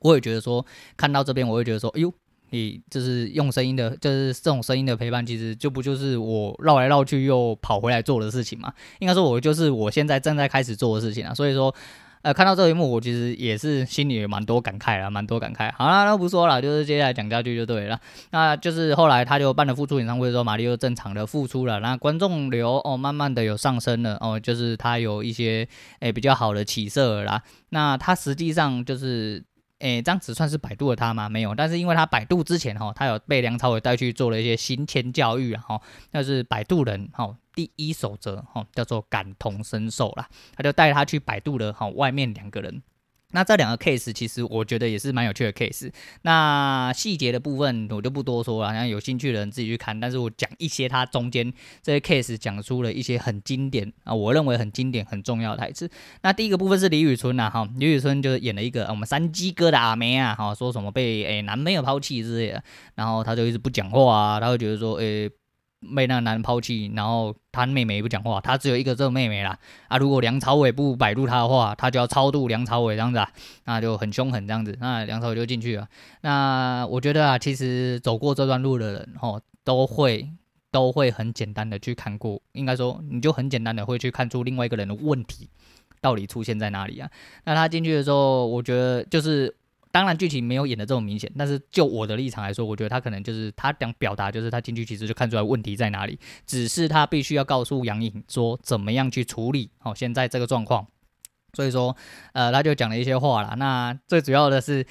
我也觉得说，看到这边我会觉得说，哎呦，你就是用声音的，就是这种声音的陪伴，其实就不就是我绕来绕去又跑回来做的事情嘛？应该说，我就是我现在正在开始做的事情啊，所以说。呃，看到这一幕，我其实也是心里有蛮多感慨啦，蛮多感慨。好啦，那不说了，就是接下来讲下去就对了。那就是后来他就办了复出演唱会之后，玛丽又正常的复出了，那观众流哦，慢慢的有上升了哦，就是他有一些诶、比较好的起色了啦。那他实际上就是。诶，这样子算是摆渡了他吗？没有，但是因为他摆渡之前哈，他有被梁朝伟带去做了一些行前教育啊，哈，那是摆渡人哈第一守则哈，叫做感同身受啦，他就带他去百度了哈，外面两个人。那这两个 case 其实我觉得也是蛮有趣的 case。那细节的部分我就不多说了，然后有兴趣的人自己去看。但是我讲一些他中间这些 case 讲出了一些很经典啊，我认为很经典、很重要的台词。那第一个部分是李宇春呐，哈，李宇春就是演了一个我们山鸡哥的阿妹啊，哈，说什么被诶男朋友抛弃之类的，然后他就一直不讲话啊，他会觉得说诶。被那个男人抛弃，然后他妹妹也不讲话，他只有一个这个妹妹啦。啊，如果梁朝伟不摆渡他的话，他就要超度梁朝伟这样子啊，那就很凶狠这样子。那梁朝伟就进去了。那我觉得啊，其实走过这段路的人，吼，都会都会很简单的去看过，应该说你就很简单的会去看出另外一个人的问题到底出现在哪里啊。那他进去的时候，我觉得就是。当然剧情没有演的这么明显，但是就我的立场来说，我觉得他可能就是他想表达，就是他进去其实就看出来问题在哪里，只是他必须要告诉杨颖说怎么样去处理好现在这个状况。所以说，呃，他就讲了一些话啦。那最主要的是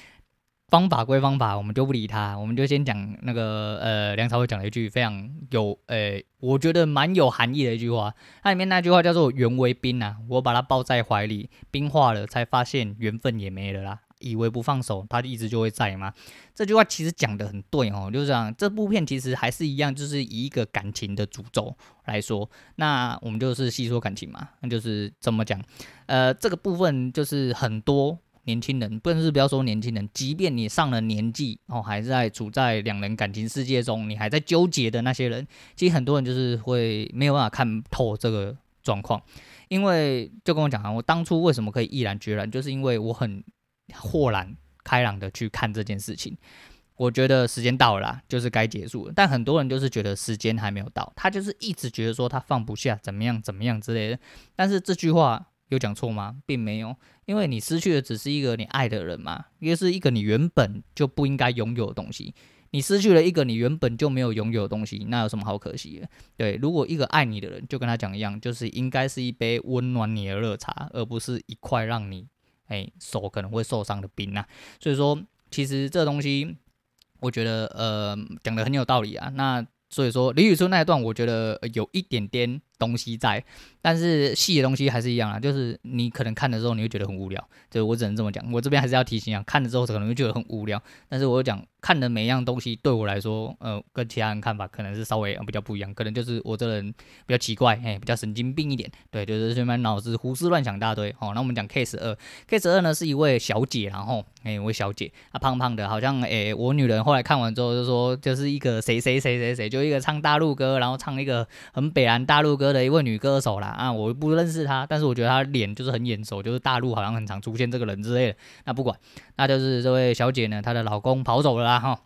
方法归方法，我们就不理他，我们就先讲那个呃梁朝伟讲了一句非常有呃我觉得蛮有含义的一句话，它里面那句话叫做缘为冰啊，我把它抱在怀里，冰化了才发现缘分也没了啦。以为不放手，他一直就会在吗？这句话其实讲得很对哦，就是这样。这部片其实还是一样，就是以一个感情的主轴来说，那我们就是细说感情嘛，那就是怎么讲？呃，这个部分就是很多年轻人，不能是不要说年轻人，即便你上了年纪哦，还在处在两人感情世界中，你还在纠结的那些人，其实很多人就是会没有办法看透这个状况，因为就跟我讲啊，我当初为什么可以毅然决然，就是因为我很。豁然开朗的去看这件事情，我觉得时间到了啦，就是该结束了。但很多人就是觉得时间还没有到，他就是一直觉得说他放不下，怎么样怎么样之类的。但是这句话有讲错吗？并没有，因为你失去的只是一个你爱的人嘛，也是一个你原本就不应该拥有的东西。你失去了一个你原本就没有拥有的东西，那有什么好可惜的？对，如果一个爱你的人，就跟他讲一样，就是应该是一杯温暖你的热茶，而不是一块让你。哎，手可能会受伤的兵啊。所以说，其实这东西，我觉得呃讲的很有道理啊。那所以说李宇春那一段，我觉得有一点点东西在，但是细的东西还是一样啊，就是你可能看的时候你会觉得很无聊，就我只能这么讲。我这边还是要提醒啊，看了之后可能会觉得很无聊，但是我讲看的每一样东西对我来说，呃，跟其他人看法可能是稍微比较不一样，可能就是我这人比较奇怪，哎，比较神经病一点，对，就是这边脑子胡思乱想一大堆。好，那我们讲 case 二，case 二呢是一位小姐，然后哎，一位小姐，啊，胖胖的，好像哎，我女人后来看完之后就说，就是一个谁谁谁谁谁，就一个唱大陆歌，然后唱一个很北蓝大陆歌歌的一位。女歌手啦啊，我不认识她，但是我觉得她脸就是很眼熟，就是大陆好像很常出现这个人之类的。那不管，那就是这位小姐呢，她的老公跑走了啦哈，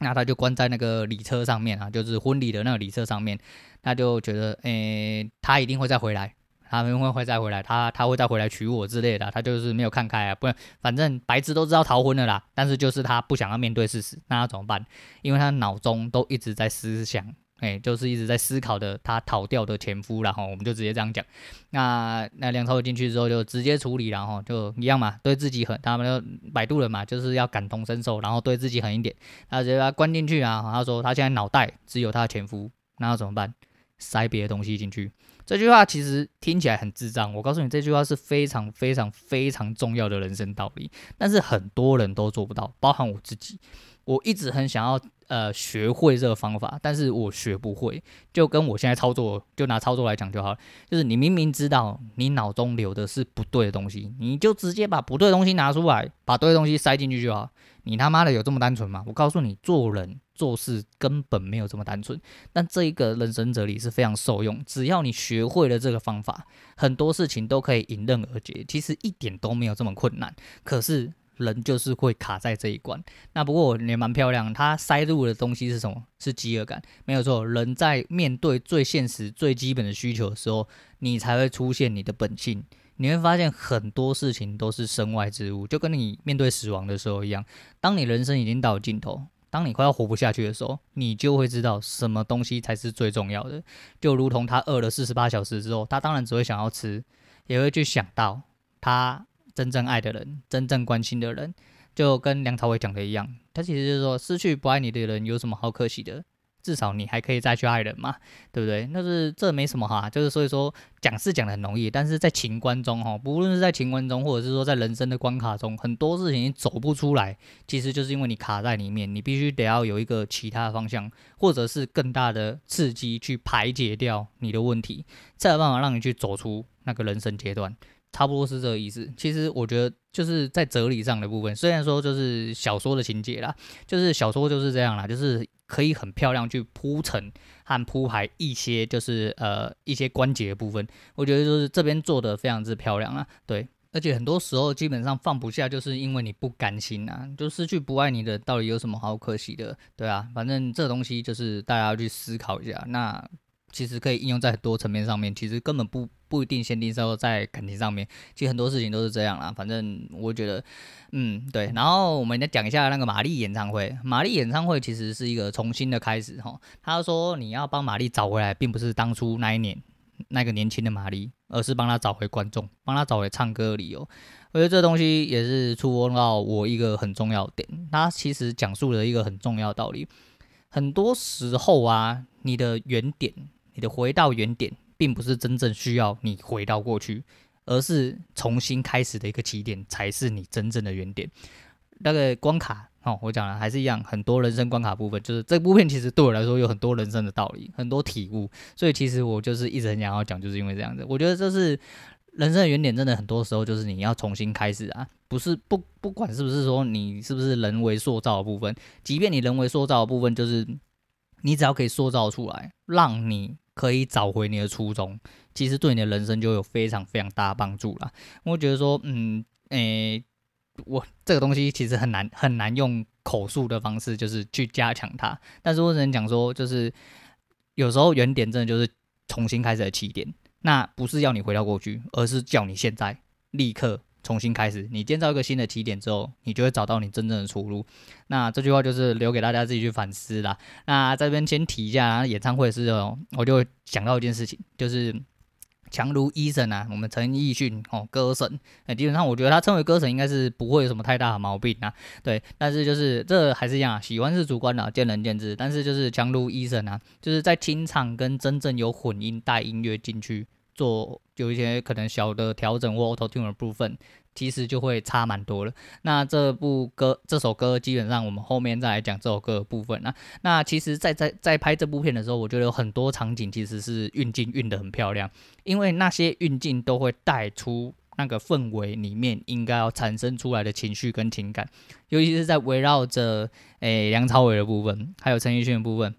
那她就关在那个礼车上面啊，就是婚礼的那个礼车上面，她就觉得，诶、她一定会再回来，她一定会会再回来，她她会再回来娶我之类的，她就是没有看开啊，不然反正白痴都知道逃婚了啦，但是就是她不想要面对事实，那她怎么办？因为她脑中都一直在思想。哎、就是一直在思考的他逃掉的前夫，然后我们就直接这样讲。那那梁朝伟进去之后就直接处理，然后就一样嘛，对自己狠，他们就摆渡人嘛，就是要感同身受，然后对自己狠一点。他直接把他关进去啊，他说他现在脑袋只有他的前夫，那要怎么办？塞别的东西进去。这句话其实听起来很智障，我告诉你，这句话是非常非常非常重要的人生道理，但是很多人都做不到，包含我自己。我一直很想要呃学会这个方法，但是我学不会。就跟我现在操作，就拿操作来讲就好，就是你明明知道你脑中留的是不对的东西，你就直接把不对的东西拿出来，把对的东西塞进去就好。你他妈的有这么单纯吗？我告诉你，做人做事根本没有这么单纯。但这一个人生哲理是非常受用，只要你学会了这个方法，很多事情都可以迎刃而解。其实一点都没有这么困难。可是。人就是会卡在这一关，那不过也蛮漂亮。他塞入的东西是什么？是饥饿感，没有错。人在面对最现实、最基本的需求的时候，你才会出现你的本性。你会发现很多事情都是身外之物，就跟你面对死亡的时候一样。当你人生已经到了尽头，当你快要活不下去的时候，你就会知道什么东西才是最重要的。就如同他饿了四十八小时之后，他当然只会想要吃，也会去想到他。真正爱的人，真正关心的人，就跟梁朝伟讲的一样，他其实就是说，失去不爱你的人有什么好可惜的？至少你还可以再去爱人嘛，对不对？那是这没什么哈，就是所以说讲是讲的很容易，但是在情关中哈，不论是在情关中，或者是说在人生的关卡中，很多事情你走不出来，其实就是因为你卡在里面，你必须得要有一个其他的方向，或者是更大的刺激去排解掉你的问题，才有办法让你去走出那个人生阶段。差不多是这个意思。其实我觉得就是在哲理上的部分，虽然说就是小说的情节啦，就是小说就是这样啦，就是可以很漂亮去铺陈和铺排一些就是呃一些关节部分。我觉得就是这边做的非常之漂亮啊，对。而且很多时候基本上放不下，就是因为你不甘心啊，就失去不爱你的，到底有什么好可惜的？对啊，反正这东西就是大家要去思考一下。那。其实可以应用在很多层面上面，其实根本不不一定限定说在感情上面，其实很多事情都是这样啦。反正我觉得，嗯，对。然后我们来讲一下那个玛丽演唱会。玛丽演唱会其实是一个重新的开始哈。他说你要帮玛丽找回来，并不是当初那一年那个年轻的玛丽，而是帮他找回观众，帮他找回唱歌的理由。我觉得这东西也是触摸到我一个很重要的点。他其实讲述了一个很重要的道理。很多时候啊，你的原点。你的回到原点，并不是真正需要你回到过去，而是重新开始的一个起点，才是你真正的原点。那个关卡哦，我讲了还是一样，很多人生关卡部分，就是这部片其实对我来说有很多人生的道理，很多体悟。所以其实我就是一直很想要讲，就是因为这样子。我觉得这是人生的原点，真的很多时候就是你要重新开始啊，不是不不管是不是说你是不是人为塑造的部分，即便你人为塑造的部分，就是你只要可以塑造出来，让你。可以找回你的初衷，其实对你的人生就有非常非常大的帮助了。我觉得说，嗯，诶、我这个东西其实很难很难用口述的方式，就是去加强它。但是我只能讲说，就是有时候原点真的就是重新开始的起点，那不是要你回到过去，而是叫你现在立刻。重新开始，你建造一个新的起点之后，你就会找到你真正的出路。那这句话就是留给大家自己去反思啦。那这边先提一下演唱会是哦，我就想到一件事情，就是强如医生啊，我们陈奕迅哦，歌神，那基本上我觉得他称为歌神应该是不会有什么太大的毛病啊。对，但是就是这还是一样啊，喜欢是主观的，见仁见智。但是就是强如医生啊，就是在清唱跟真正有混音带音乐进去做，有一些可能小的调整或 Auto Tune 的部分。其实就会差蛮多了。那这部歌，这首歌基本上我们后面再来讲这首歌的部分。那那其实在，在在在拍这部片的时候，我觉得有很多场景其实是运镜运得很漂亮，因为那些运镜都会带出那个氛围里面应该要产生出来的情绪跟情感，尤其是在围绕着诶梁朝伟的部分，还有陈奕迅的部分，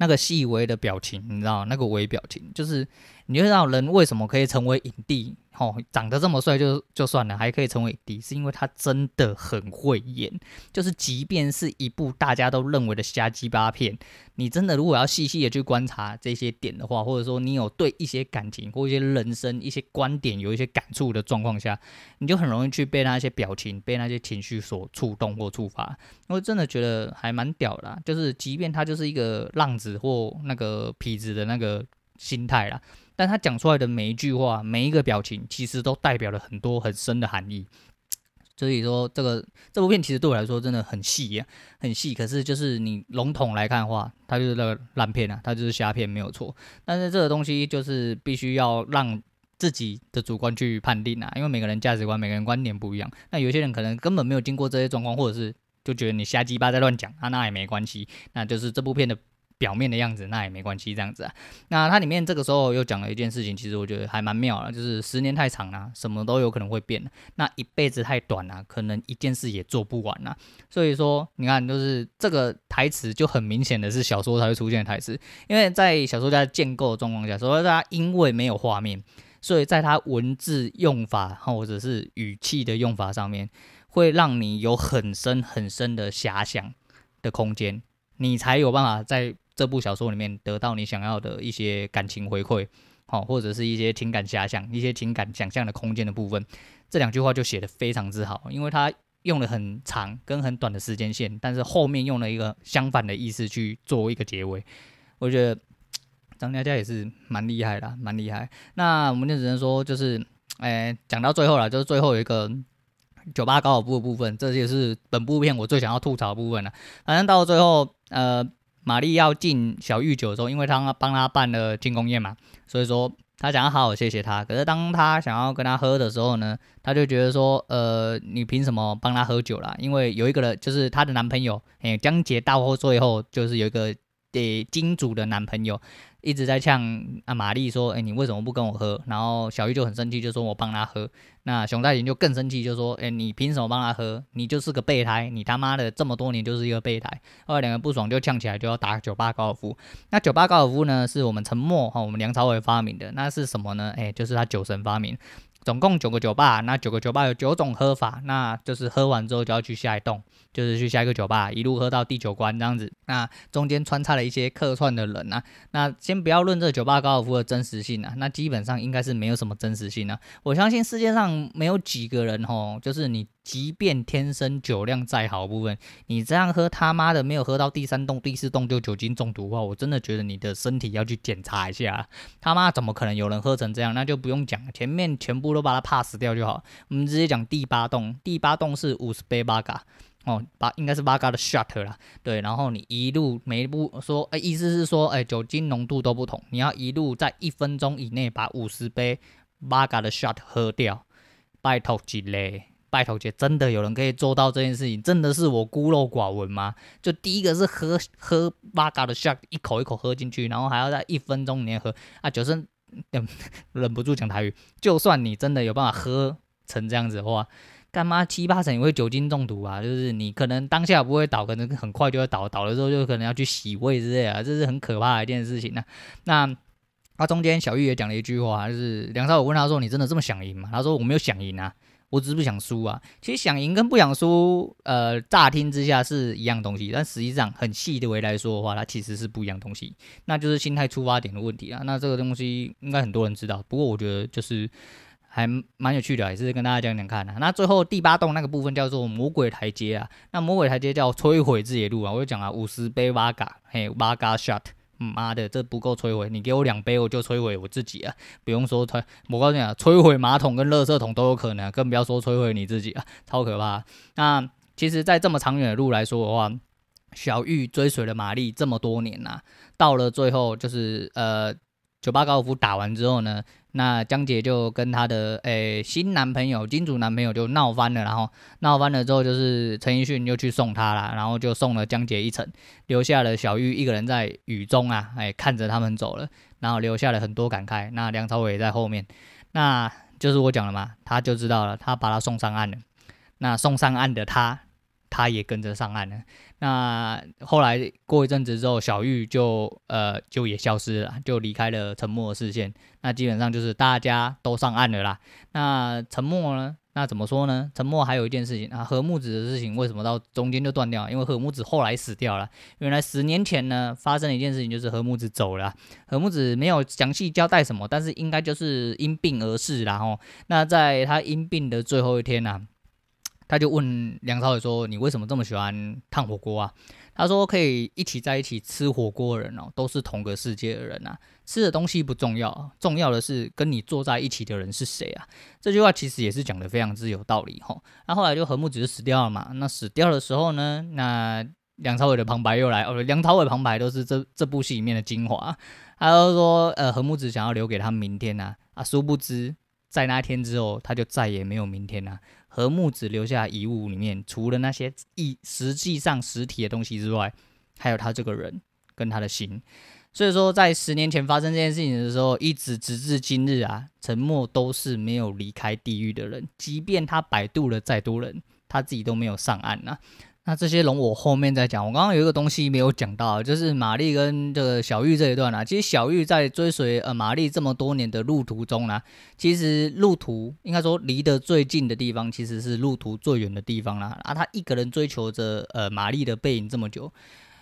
那个细微的表情，你知道那个微表情，就是你就知道人为什么可以成为影帝。哦，长得这么帅就就算了，还可以成为影帝，是因为他真的很会演。就是即便是一部大家都认为的瞎鸡巴片，你真的如果要细细的去观察这些点的话，或者说你有对一些感情或一些人生一些观点有一些感触的状况下，你就很容易去被那些表情、被那些情绪所触动或触发。我真的觉得还蛮屌的啦，就是即便他就是一个浪子或那个痞子的那个心态啦。但他讲出来的每一句话、每一个表情，其实都代表了很多很深的含义。所以说，这个这部片其实对我来说真的很细呀，很细。可是就是你笼统来看的话，它就是那个烂片啊，它就是瞎片，没有错。但是这个东西就是必须要让自己的主观去判定啊，因为每个人价值观、每个人观点不一样。那有些人可能根本没有经过这些状况，或者是就觉得你瞎鸡巴在乱讲啊，那也没关系。那就是这部片的。表面的样子那也没关系，这样子啊。那它里面这个时候又讲了一件事情，其实我觉得还蛮妙的，就是十年太长了，什么都有可能会变。那一辈子太短了，可能一件事也做不完啊。所以说，你看，就是这个台词就很明显的是小说才会出现的台词，因为在小说家建构的状况下，所以大家因为没有画面，所以在它文字用法或者是语气的用法上面，会让你有很深很深的遐想的空间，你才有办法在。这部小说里面得到你想要的一些感情回馈，好，或者是一些情感遐想、一些情感想象的空间的部分，这两句话就写得非常之好，因为他用了很长跟很短的时间线，但是后面用了一个相反的意思去做一个结尾，我觉得张嘉佳也是蛮厉害的，蛮厉害。那我们就只能说，就是，哎，讲到最后了，就是最后有一个酒吧高尔夫的部分，这也是本部片我最想要吐槽的部分了。反正到最后，呃。玛丽要敬小玉酒的时候，因为他帮他办了庆功宴嘛，所以说他想要好好谢谢他。可是当他想要跟他喝的时候呢，他就觉得说，呃，你凭什么帮他喝酒啦？因为有一个人就是他的男朋友，哎，江杰到后最后就是有一个给金主的男朋友。一直在呛啊，玛丽说：“哎、你为什么不跟我喝？”然后小玉就很生气，就说我帮他喝。那熊黛林就更生气，就说：“哎、你凭什么帮他喝？你就是个备胎，你他妈的这么多年就是一个备胎。”后来两个不爽就呛起来，就要打酒吧高尔夫。那酒吧高尔夫呢，是我们陈默哈，我们梁朝伟发明的。那是什么呢？哎、就是他酒神发明。总共九个酒吧，那九个酒吧有九种喝法，那就是喝完之后就要去下一栋，就是去下一个酒吧，一路喝到第九关这样子。那中间穿插了一些客串的人啊，那先不要论这酒吧高尔夫的真实性啊，那基本上应该是没有什么真实性啊。我相信世界上没有几个人吼，就是你。即便天生酒量再好的部分，你这样喝他妈的没有喝到第三栋、第四栋就酒精中毒的话，我真的觉得你的身体要去检查一下。他妈怎么可能有人喝成这样？那就不用讲，前面全部都把它 pass 掉就好。我们直接讲第八栋，第八栋是五十杯八嘎哦，八应该是八嘎的 shot 啦。对，然后你一路每一步说，哎，意思是说，哎，酒精浓度都不同，你要一路在一分钟以内把五十杯八嘎的 shot 喝掉，拜托几勒。拜托姐，真的有人可以做到这件事情？真的是我孤陋寡闻吗？就第一个是喝喝八嘎的 shot，一口一口喝进去，然后还要在一分钟内喝啊！酒生 忍不住讲台语，就算你真的有办法喝成这样子的话，干嘛七八成也会酒精中毒啊？就是你可能当下不会倒，可能很快就会倒，倒了之后就可能要去洗胃之类啊，这是很可怕的一件事情呢、那他中间小玉也讲了一句话，就是梁少我问他说：“你真的这么想赢吗？”他说：“我没有想赢啊。”我只是不想输啊，其实想赢跟不想输，呃，乍听之下是一样东西，但实际上很细的维来说的话，它其实是不一样东西，那就是心态出发点的问题啊。那这个东西应该很多人知道，不过我觉得就是还蛮有趣的，也是跟大家讲讲看啊。那最后第八栋那个部分叫做魔鬼台阶啊，那魔鬼台阶叫摧毁之野路啊，我就讲了五十杯 v 嘎嘿 v 嘎 shot。妈的，这不够摧毁，你给我两杯我就摧毁我自己啊！不用说摧，我告诉你啊，摧毁马桶跟垃圾桶都有可能，更不要说摧毁你自己啊，超可怕。那其实，在这么长远的路来说的话，小玉追随了玛丽这么多年呐、啊，到了最后就是呃，酒吧高尔夫打完之后呢。那江姐就跟她的诶、新男朋友金主男朋友就闹翻了，然后闹翻了之后，就是陈奕迅又去送她了，然后就送了江姐一程，留下了小玉一个人在雨中啊，哎、看着他们走了，然后留下了很多感慨。那梁朝伟在后面，那就是我讲了嘛，他就知道了，他把他送上岸了。那送上岸的他，他也跟着上岸了。那后来过一阵子之后，小玉就呃就也消失了，就离开了沉默的视线。那基本上就是大家都上岸了啦。那沉默呢？那怎么说呢？沉默还有一件事情啊，何木子的事情为什么到中间就断掉？因为何木子后来死掉了。原来十年前呢，发生了一件事情，就是何木子走了。何木子没有详细交代什么，但是应该就是因病而逝。然后，那在他因病的最后一天呢、他就问梁朝伟说：“你为什么这么喜欢烫火锅啊？”他说：“可以一起在一起吃火锅的人哦，都是同个世界的人呐。吃的东西不重要，重要的是跟你坐在一起的人是谁啊。”这句话其实也是讲得非常之有道理吼。那后来就何木子死掉了嘛。那死掉的时候呢，那梁朝伟的旁白又来哦。梁朝伟旁白都是这这部戏里面的精华。他就说：“呃，何木子想要留给他明天呐，啊，殊不知在那天之后，他就再也没有明天呐。”和木子留下遗物里面，除了那些一实际上实体的东西之外，还有他这个人跟他的心。所以说，在十年前发生这件事情的时候，一直直至今日啊，沉默都是没有离开地狱的人，即便他摆渡了再多人，他自己都没有上岸呐、啊。那这些龙我后面再讲。我刚刚有一个东西没有讲到，就是玛丽跟这个小玉这一段啊。其实小玉在追随呃玛丽这么多年的路途中呢、其实路途应该说离得最近的地方，其实是路途最远的地方啦。啊，他一个人追求着呃玛丽的背影这么久。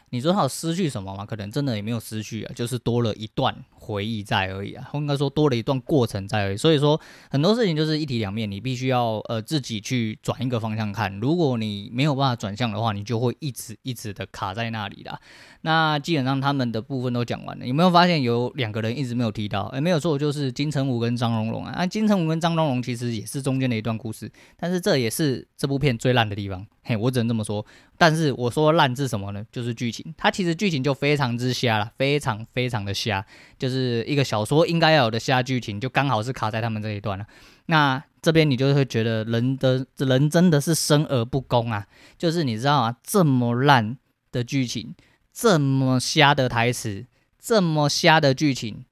你说他有失去什么吗？可能真的也没有失去啊，就是多了一段回忆在而已啊，应该说多了一段过程在而已。所以说很多事情就是一体两面，你必须要呃自己去转一个方向看。如果你没有办法转向的话，你就会一直一直的卡在那里啦。那基本上他们的部分都讲完了，有没有发现有两个人一直没有提到？哎，没有错，就是金城武跟张荣荣啊。那金城武跟张荣荣其实也是中间的一段故事，但是这也是这部片最烂的地方。嘿，我只能这么说。但是我说烂是什么呢？就是剧情，它其实剧情就非常之瞎了，非常非常的瞎，就就是一个小说应该要有的瞎剧情，就刚好是卡在他们这一段了。那这边你就会觉得人的人真的是生而不公啊！就是你知道啊，这么烂的剧情，这么瞎的台词，这么瞎的剧情，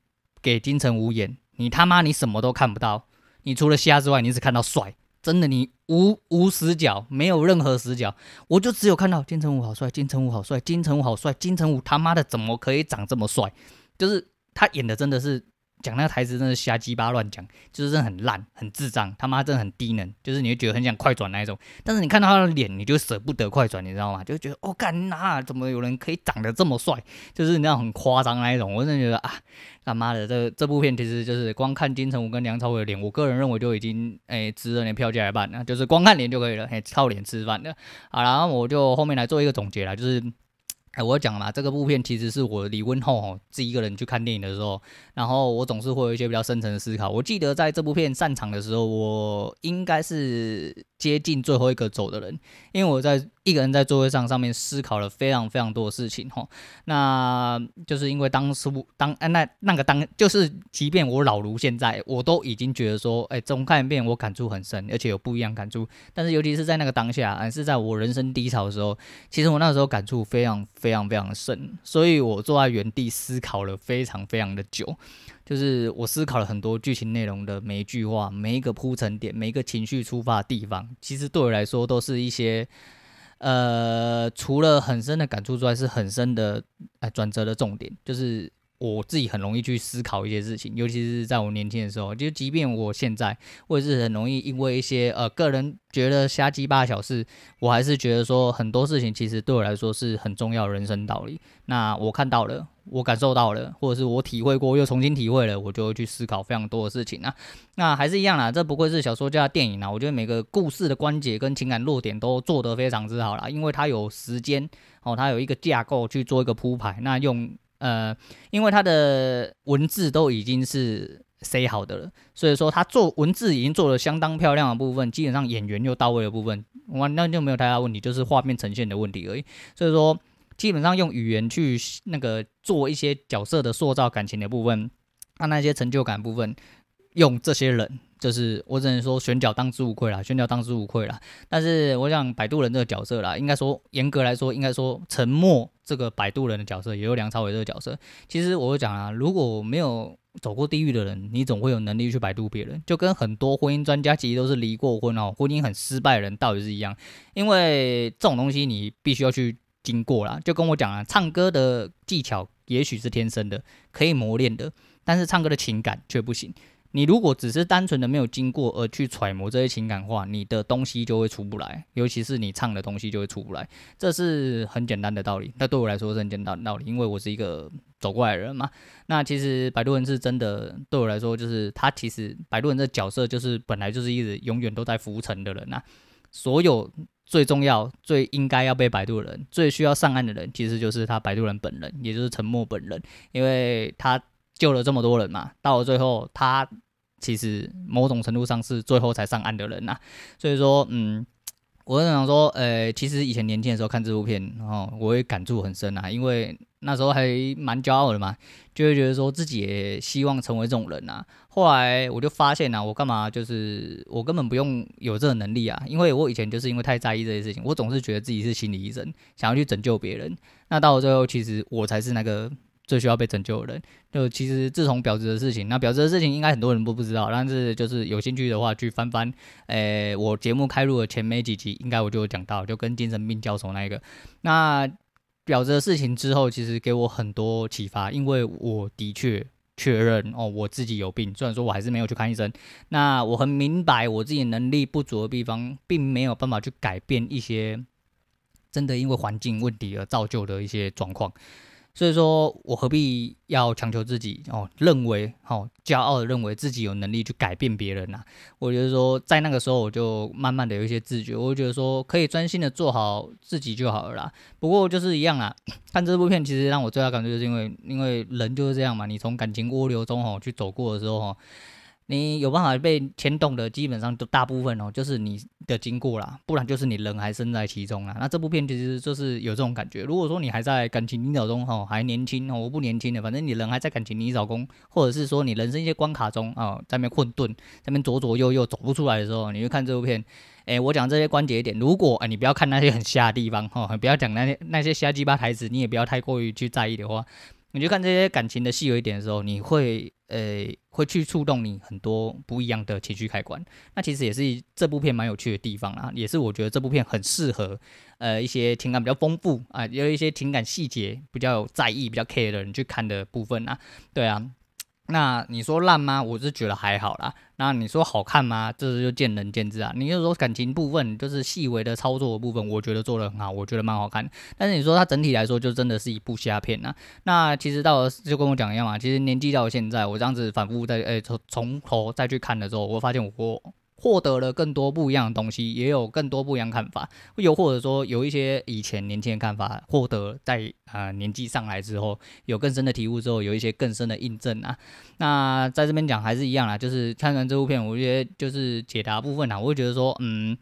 给金城武演，你他妈你什么都看不到，你除了瞎之外，你只看到帅。真的，你无无死角，没有任何死角，我就只有看到金城武好帅，金城武好帅，金城武好帅，金城武他妈的怎么可以长这么帅？就是他演的真的是。讲那个台词真的瞎鸡巴乱讲，就是真的很烂、很智障，他妈真的很低能，就是你会觉得很想快转那一种。但是你看到他的脸，你就舍不得快转，你知道吗？就觉得哦，干哪怎么有人可以长得这么帅？就是那种很夸张那一种。我真的觉得啊，他妈的，这这部片其实就是光看金城武跟梁朝伟的脸，我个人认为就已经诶值了你票价一半了，就是光看脸就可以了，诶靠脸吃饭的。好，然后我就后面来做一个总结啦，就是。哎，我讲嘛，这个部片其实是我离婚后哦，自己一个人去看电影的时候，然后我总是会有一些比较深层的思考。我记得在这部片散场的时候，我应该是接近最后一个走的人，因为我在。一个人在座位上上面思考了非常非常多的事情哈，那就是因为当初当哎那那个当就是，即便我老如现在，我都已经觉得说，哎，总看一遍我感触很深，而且有不一样感触。但是尤其是在那个当下，还是在我人生低潮的时候，其实我那时候感触非常非常非常深，所以我坐在原地思考了非常非常的久。就是我思考了很多剧情内容的每一句话，每一个铺陈点，每一个情绪出发的地方，其实对我来说都是一些。呃，除了很深的感触之外，是很深的呃转折的重点，就是我自己很容易去思考一些事情，尤其是在我年轻的时候，就即便我现在，我也是很容易因为一些呃个人觉得瞎鸡巴小事，我还是觉得说很多事情其实对我来说是很重要的人生道理。那我看到了。我感受到了，或者是我体会过，又重新体会了，我就会去思考非常多的事情啊。那还是一样啦，这不愧是小说家电影啊。我觉得每个故事的关节跟情感落点都做得非常之好啦，因为它有时间哦，它有一个架构去做一个铺排。那用呃，因为他的文字都已经是塞好的了，所以说他做文字已经做了相当漂亮的部分，基本上演员又到位的部分，完，那就没有太大问题，就是画面呈现的问题而已。所以说，基本上用语言去那个做一些角色的塑造、感情的部分，那那些成就感部分，用这些人。就是我只能说选角当之无愧啦，选角当之无愧啦。但是我想摆渡人这个角色啦，应该说严格来说，应该说沉默这个摆渡人的角色，也有梁朝伟这个角色。其实我就讲啊，如果没有走过地狱的人，你总会有能力去摆渡别人。就跟很多婚姻专家其实都是离过婚哦，婚姻很失败的人道理是一样。因为这种东西你必须要去经过啦。就跟我讲啊，唱歌的技巧也许是天生的，可以磨练的，但是唱歌的情感却不行。你如果只是单纯的没有经过而去揣摩这些情感话，你的东西就会出不来，尤其是你唱的东西就会出不来，这是很简单的道理。那对我来说是很简单的道理，因为我是一个走过来的人嘛。那其实摆渡人是真的，对我来说就是他其实摆渡人这角色就是本来就是一直永远都在浮沉的人呐。所有最重要、最应该要被摆渡人、最需要上岸的人，其实就是他摆渡人本人，也就是沉默本人，因为他救了这么多人嘛，到了最后他。其实某种程度上是最后才上岸的人呐、啊，所以说，嗯，我是想说，呃，其实以前年轻的时候看这部片，然后我也感触很深啊，因为那时候还蛮骄傲的嘛，就会觉得说自己也希望成为这种人、啊。后来我就发现呐、啊，我干嘛就是我根本不用有这个能力啊，因为我以前就是因为太在意这些事情，我总是觉得自己是心理医生，想要去拯救别人。那到了最后，其实我才是那个。最需要被拯救的人，就其实自从婊子的事情，那婊子的事情应该很多人都不知道，但是就是有兴趣的话去翻翻，诶、我节目开录的前没几集，应该我就有讲到，就跟精神病交手那一个，那婊子的事情之后，其实给我很多启发，因为我的确确认哦，我自己有病，虽然说我还是没有去看医生，那我很明白我自己能力不足的地方，并没有办法去改变一些真的因为环境问题而造就的一些状况。所以说我何必要强求自己哦？认为哦，骄傲的认为自己有能力去改变别人呐、啊？我觉得说，在那个时候我就慢慢的有一些自觉，我就觉得说可以专心的做好自己就好了啦。不过就是一样啊，看这部片其实让我最大感觉就是因为，因为人就是这样嘛，你从感情涡流中哦去走过的时候哦。你有办法被牵动的，基本上都大部分哦，就是你的经过啦，不然就是你人还身在其中啦。那这部片其实就是有这种感觉。如果说你还在感情泥沼中哈，还年轻哦，我不年轻的，反正你人还在感情泥沼中，或者是说你人生一些关卡中啊，在那边混沌，在那边左左右右走不出来的时候，你就看这部片。诶，我讲这些关节点，如果诶你不要看那些很瞎的地方哈，不要讲那些那些瞎鸡巴台词，你也不要太过于去在意的话。你就看这些感情的细微点的时候，你会呃会去触动你很多不一样的情绪开关。那其实也是这部片蛮有趣的地方啊，也是我觉得这部片很适合呃一些情感比较丰富啊，有一些情感细节比较在意、比较 care 的人去看的部分啊。对啊。那你说烂吗？我是觉得还好啦。那你说好看吗？这是就见仁见智啊。你就说感情部分，就是细微的操作的部分，我觉得做的很好，我觉得蛮好看。但是你说它整体来说，就真的是一部虾片啊。那其实到了就跟我讲一样嘛。其实年纪到现在，我这样子反复在诶从从头再去看的时候，我发现我。获得了更多不一样的东西，也有更多不一样看法，又或者说有一些以前年轻的看法，获得在啊、呃、年纪上来之后，有更深的体悟之后，有一些更深的印证啊。那在这边讲还是一样啦，就是看完这部片，我觉得就是解答部分啊，我会觉得说，嗯，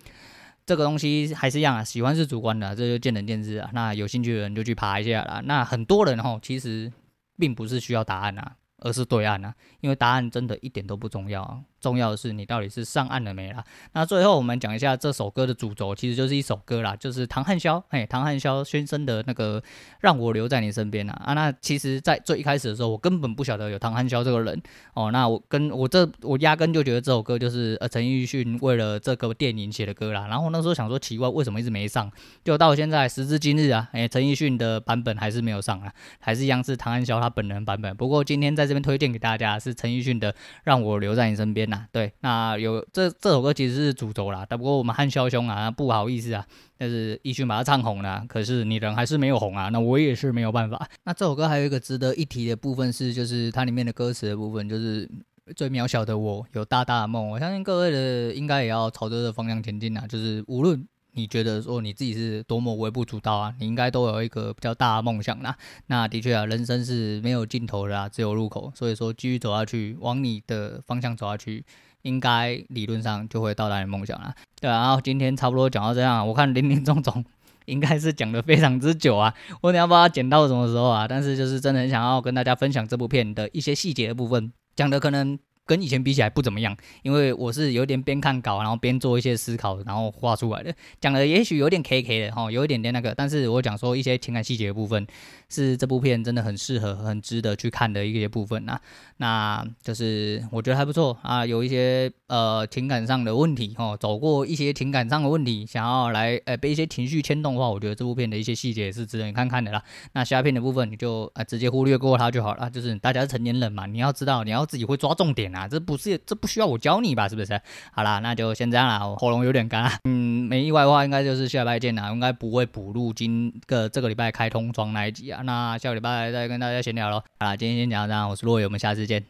这个东西还是一样啊，喜欢是主观的，这就见仁见智啊。那有兴趣的人就去爬一下啦。那很多人哦，其实并不是需要答案啊。而是对岸啊，因为答案真的一点都不重要啊，重要的是你到底是上岸了没啦。那最后我们讲一下这首歌的主轴，其实就是一首歌啦，就是唐汉霄，嘿，唐汉霄先生的那个让我留在你身边啊。啊，那其实，在最一开始的时候，我根本不晓得有唐汉霄这个人。哦，那我跟我这我压根就觉得这首歌就是呃陈奕迅为了这个电影写的歌啦，然后那时候想说奇怪为什么一直没上，就到现在时至今日啊，哎，陈奕迅的版本还是没有上啊，还是一样是唐汉霄他本人版本，不过今天在这边。推荐给大家是陈奕迅的《让我留在你身边》呐，对，那有这这首歌其实是主轴啦，但不过我们汉霄兄啊不好意思啊，但是奕迅把它唱红了，可是你人还是没有红啊，那我也是没有办法。那这首歌还有一个值得一提的部分是，就是它里面的歌词的部分，就是最渺小的我有大大的梦，我相信各位的应该也要朝着这个方向前进啊，就是无论你觉得说你自己是多么微不足道啊，你应该都有一个比较大的梦想啦。那的确啊，人生是没有尽头的啊，只有入口。所以说，继续走下去，往你的方向走下去，应该理论上就会到达你梦想啦。对啊，然后今天差不多讲到这样，我看林林总总应该是讲的非常之久啊，我等下不知道剪到什么时候啊。但是就是真的很想要跟大家分享这部片的一些细节的部分，讲的可能。跟以前比起来不怎么样，因为我是有点边看稿，然后边做一些思考，然后画出来的。讲的也许有点 K K 的哈，有一点点那个，但是我讲说一些情感细节的部分，是这部片真的很适合、很值得去看的一些部分呐。那就是我觉得还不错啊，有一些呃情感上的问题哦，走过一些情感上的问题，想要来呃被一些情绪牵动的话，我觉得这部片的一些细节是值得你看看的啦。那下片的部分你就呃直接忽略过它就好了，就是大家是成年人嘛，你要知道你要自己会抓重点。啊，这不是，这不需要我教你吧？是不是？好啦，那就先这样啦。我喉咙有点干，嗯，没意外的话，应该就是下礼拜见啦。应该不会补录今个这个礼拜开通装那一集啊。那下个礼拜再跟大家闲聊喽。好啦，今天先讲到这样，我是洛伟，我们下次见。